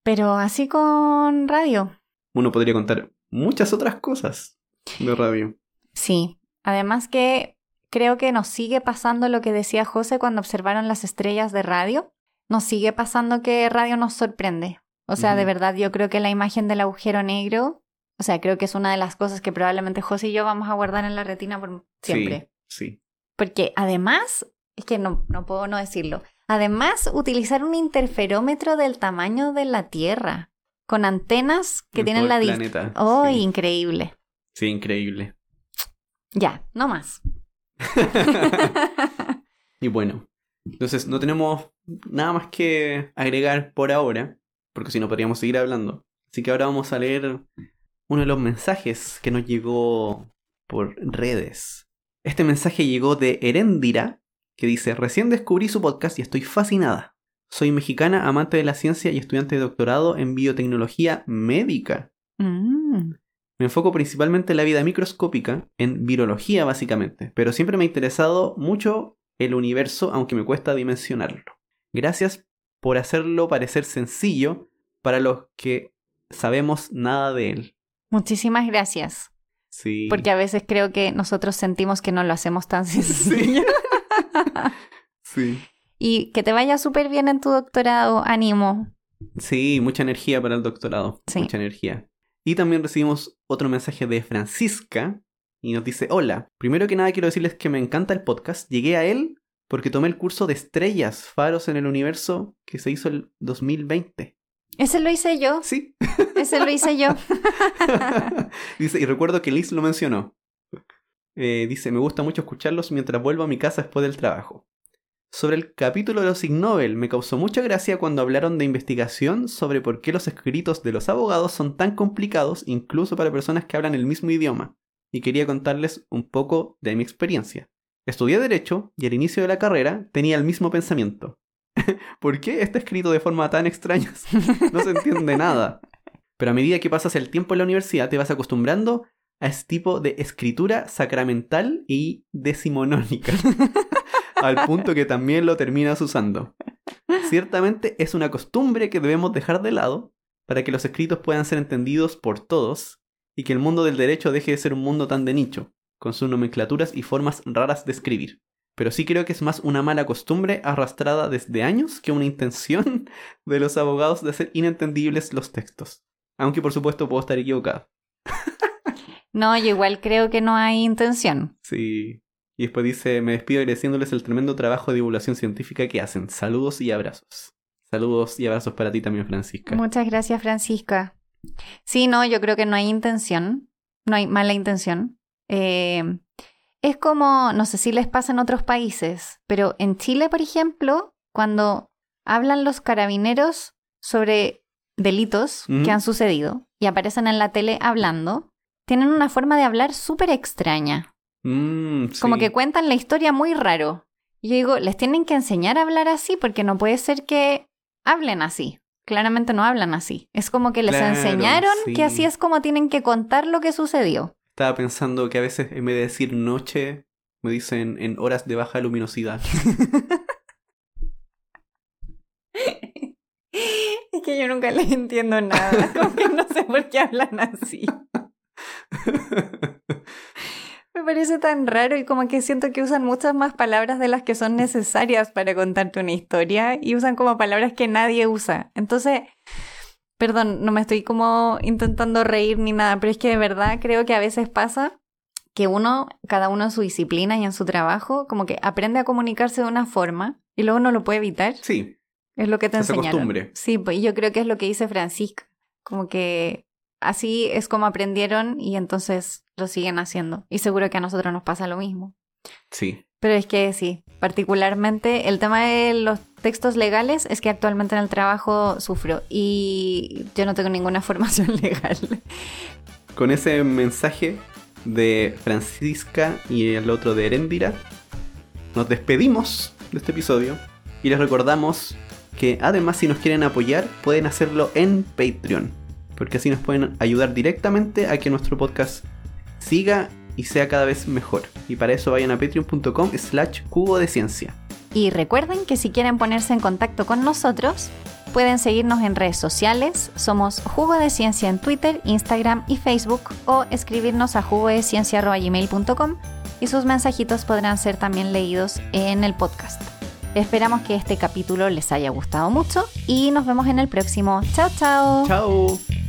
A: Pero así con radio.
B: Uno podría contar muchas otras cosas de radio.
A: Sí, además que creo que nos sigue pasando lo que decía José cuando observaron las estrellas de radio. Nos sigue pasando que radio nos sorprende. O sea, de verdad, yo creo que la imagen del agujero negro, o sea, creo que es una de las cosas que probablemente José y yo vamos a guardar en la retina por siempre.
B: Sí, sí.
A: Porque además es que no, no puedo no decirlo. Además, utilizar un interferómetro del tamaño de la Tierra, con antenas que tienen la
B: distancia.
A: ¡Oh, increíble!
B: Sí, increíble.
A: Ya, no más.
B: y bueno, entonces no tenemos nada más que agregar por ahora, porque si no podríamos seguir hablando. Así que ahora vamos a leer uno de los mensajes que nos llegó por redes. Este mensaje llegó de Erendira, que dice, recién descubrí su podcast y estoy fascinada. Soy mexicana, amante de la ciencia y estudiante de doctorado en biotecnología médica. Mm. Me enfoco principalmente en la vida microscópica, en virología básicamente, pero siempre me ha interesado mucho el universo, aunque me cuesta dimensionarlo. Gracias por hacerlo parecer sencillo para los que sabemos nada de él.
A: Muchísimas gracias.
B: Sí.
A: Porque a veces creo que nosotros sentimos que no lo hacemos tan sencillo.
B: Sí.
A: y que te vaya súper bien en tu doctorado, ánimo.
B: Sí, mucha energía para el doctorado.
A: Sí.
B: Mucha energía. Y también recibimos otro mensaje de Francisca y nos dice, hola, primero que nada quiero decirles que me encanta el podcast. Llegué a él porque tomé el curso de estrellas, faros en el universo, que se hizo el 2020.
A: Ese lo hice yo.
B: Sí.
A: Ese lo hice yo.
B: dice, y recuerdo que Liz lo mencionó. Eh, dice, me gusta mucho escucharlos mientras vuelvo a mi casa después del trabajo. Sobre el capítulo de los Ig Nobel, me causó mucha gracia cuando hablaron de investigación sobre por qué los escritos de los abogados son tan complicados incluso para personas que hablan el mismo idioma. Y quería contarles un poco de mi experiencia. Estudié Derecho y al inicio de la carrera tenía el mismo pensamiento. ¿Por qué está escrito de forma tan extraña? no se entiende nada. Pero a medida que pasas el tiempo en la universidad te vas acostumbrando a este tipo de escritura sacramental y decimonónica. al punto que también lo terminas usando. Ciertamente es una costumbre que debemos dejar de lado para que los escritos puedan ser entendidos por todos y que el mundo del derecho deje de ser un mundo tan de nicho, con sus nomenclaturas y formas raras de escribir. Pero sí creo que es más una mala costumbre arrastrada desde años que una intención de los abogados de hacer inentendibles los textos. Aunque por supuesto puedo estar equivocado.
A: No, yo igual creo que no hay intención.
B: Sí. Y después dice, me despido agradeciéndoles el tremendo trabajo de divulgación científica que hacen. Saludos y abrazos. Saludos y abrazos para ti también, Francisca.
A: Muchas gracias, Francisca. Sí, no, yo creo que no hay intención. No hay mala intención. Eh, es como, no sé si les pasa en otros países, pero en Chile, por ejemplo, cuando hablan los carabineros sobre delitos que han sucedido y aparecen en la tele hablando, tienen una forma de hablar súper extraña.
B: Mm, sí.
A: Como que cuentan la historia muy raro. Y yo digo, les tienen que enseñar a hablar así porque no puede ser que hablen así. Claramente no hablan así. Es como que les
B: Claro,
A: enseñaron
B: sí.
A: que así es como tienen que contar lo que sucedió.
B: Estaba pensando que a veces en vez de decir noche, me dicen en horas de baja luminosidad.
A: Es que yo nunca les entiendo nada. Como que no sé por qué hablan así. Me parece tan raro y como que siento que usan muchas más palabras de las que son necesarias para contarte una historia y usan como palabras que nadie usa. Entonces, perdón, no me estoy como intentando reír ni nada, pero es que de verdad creo que a veces pasa que uno, cada uno en su disciplina y en su trabajo, como que aprende a comunicarse de una forma y luego no lo puede evitar.
B: sí,
A: Es lo que te enseñaron.
B: costumbre.
A: Sí, pues yo creo que es lo que dice Francisca. Como que así es como aprendieron y entonces lo siguen haciendo. Y seguro que a nosotros nos pasa lo mismo.
B: sí.
A: Pero es que sí, particularmente el tema de los textos legales es que actualmente en el trabajo sufro y yo no tengo ninguna formación legal.
B: Con ese mensaje de Francisca y el otro de Erendira, nos despedimos de este episodio y les recordamos que además si nos quieren apoyar pueden hacerlo en Patreon, porque así nos pueden ayudar directamente a que nuestro podcast siga y sea cada vez mejor. Y para eso vayan a patreon.com slash cubo de ciencia.
A: Y recuerden que si quieren ponerse en contacto con nosotros, pueden seguirnos en redes sociales. Somos Jugo de Ciencia en Twitter, Instagram y Facebook o escribirnos a jugodeciencia.gmail.com y sus mensajitos podrán ser también leídos en el podcast. Esperamos que este capítulo les haya gustado mucho y nos vemos en el próximo. Chao, chao.
B: ¡Chao!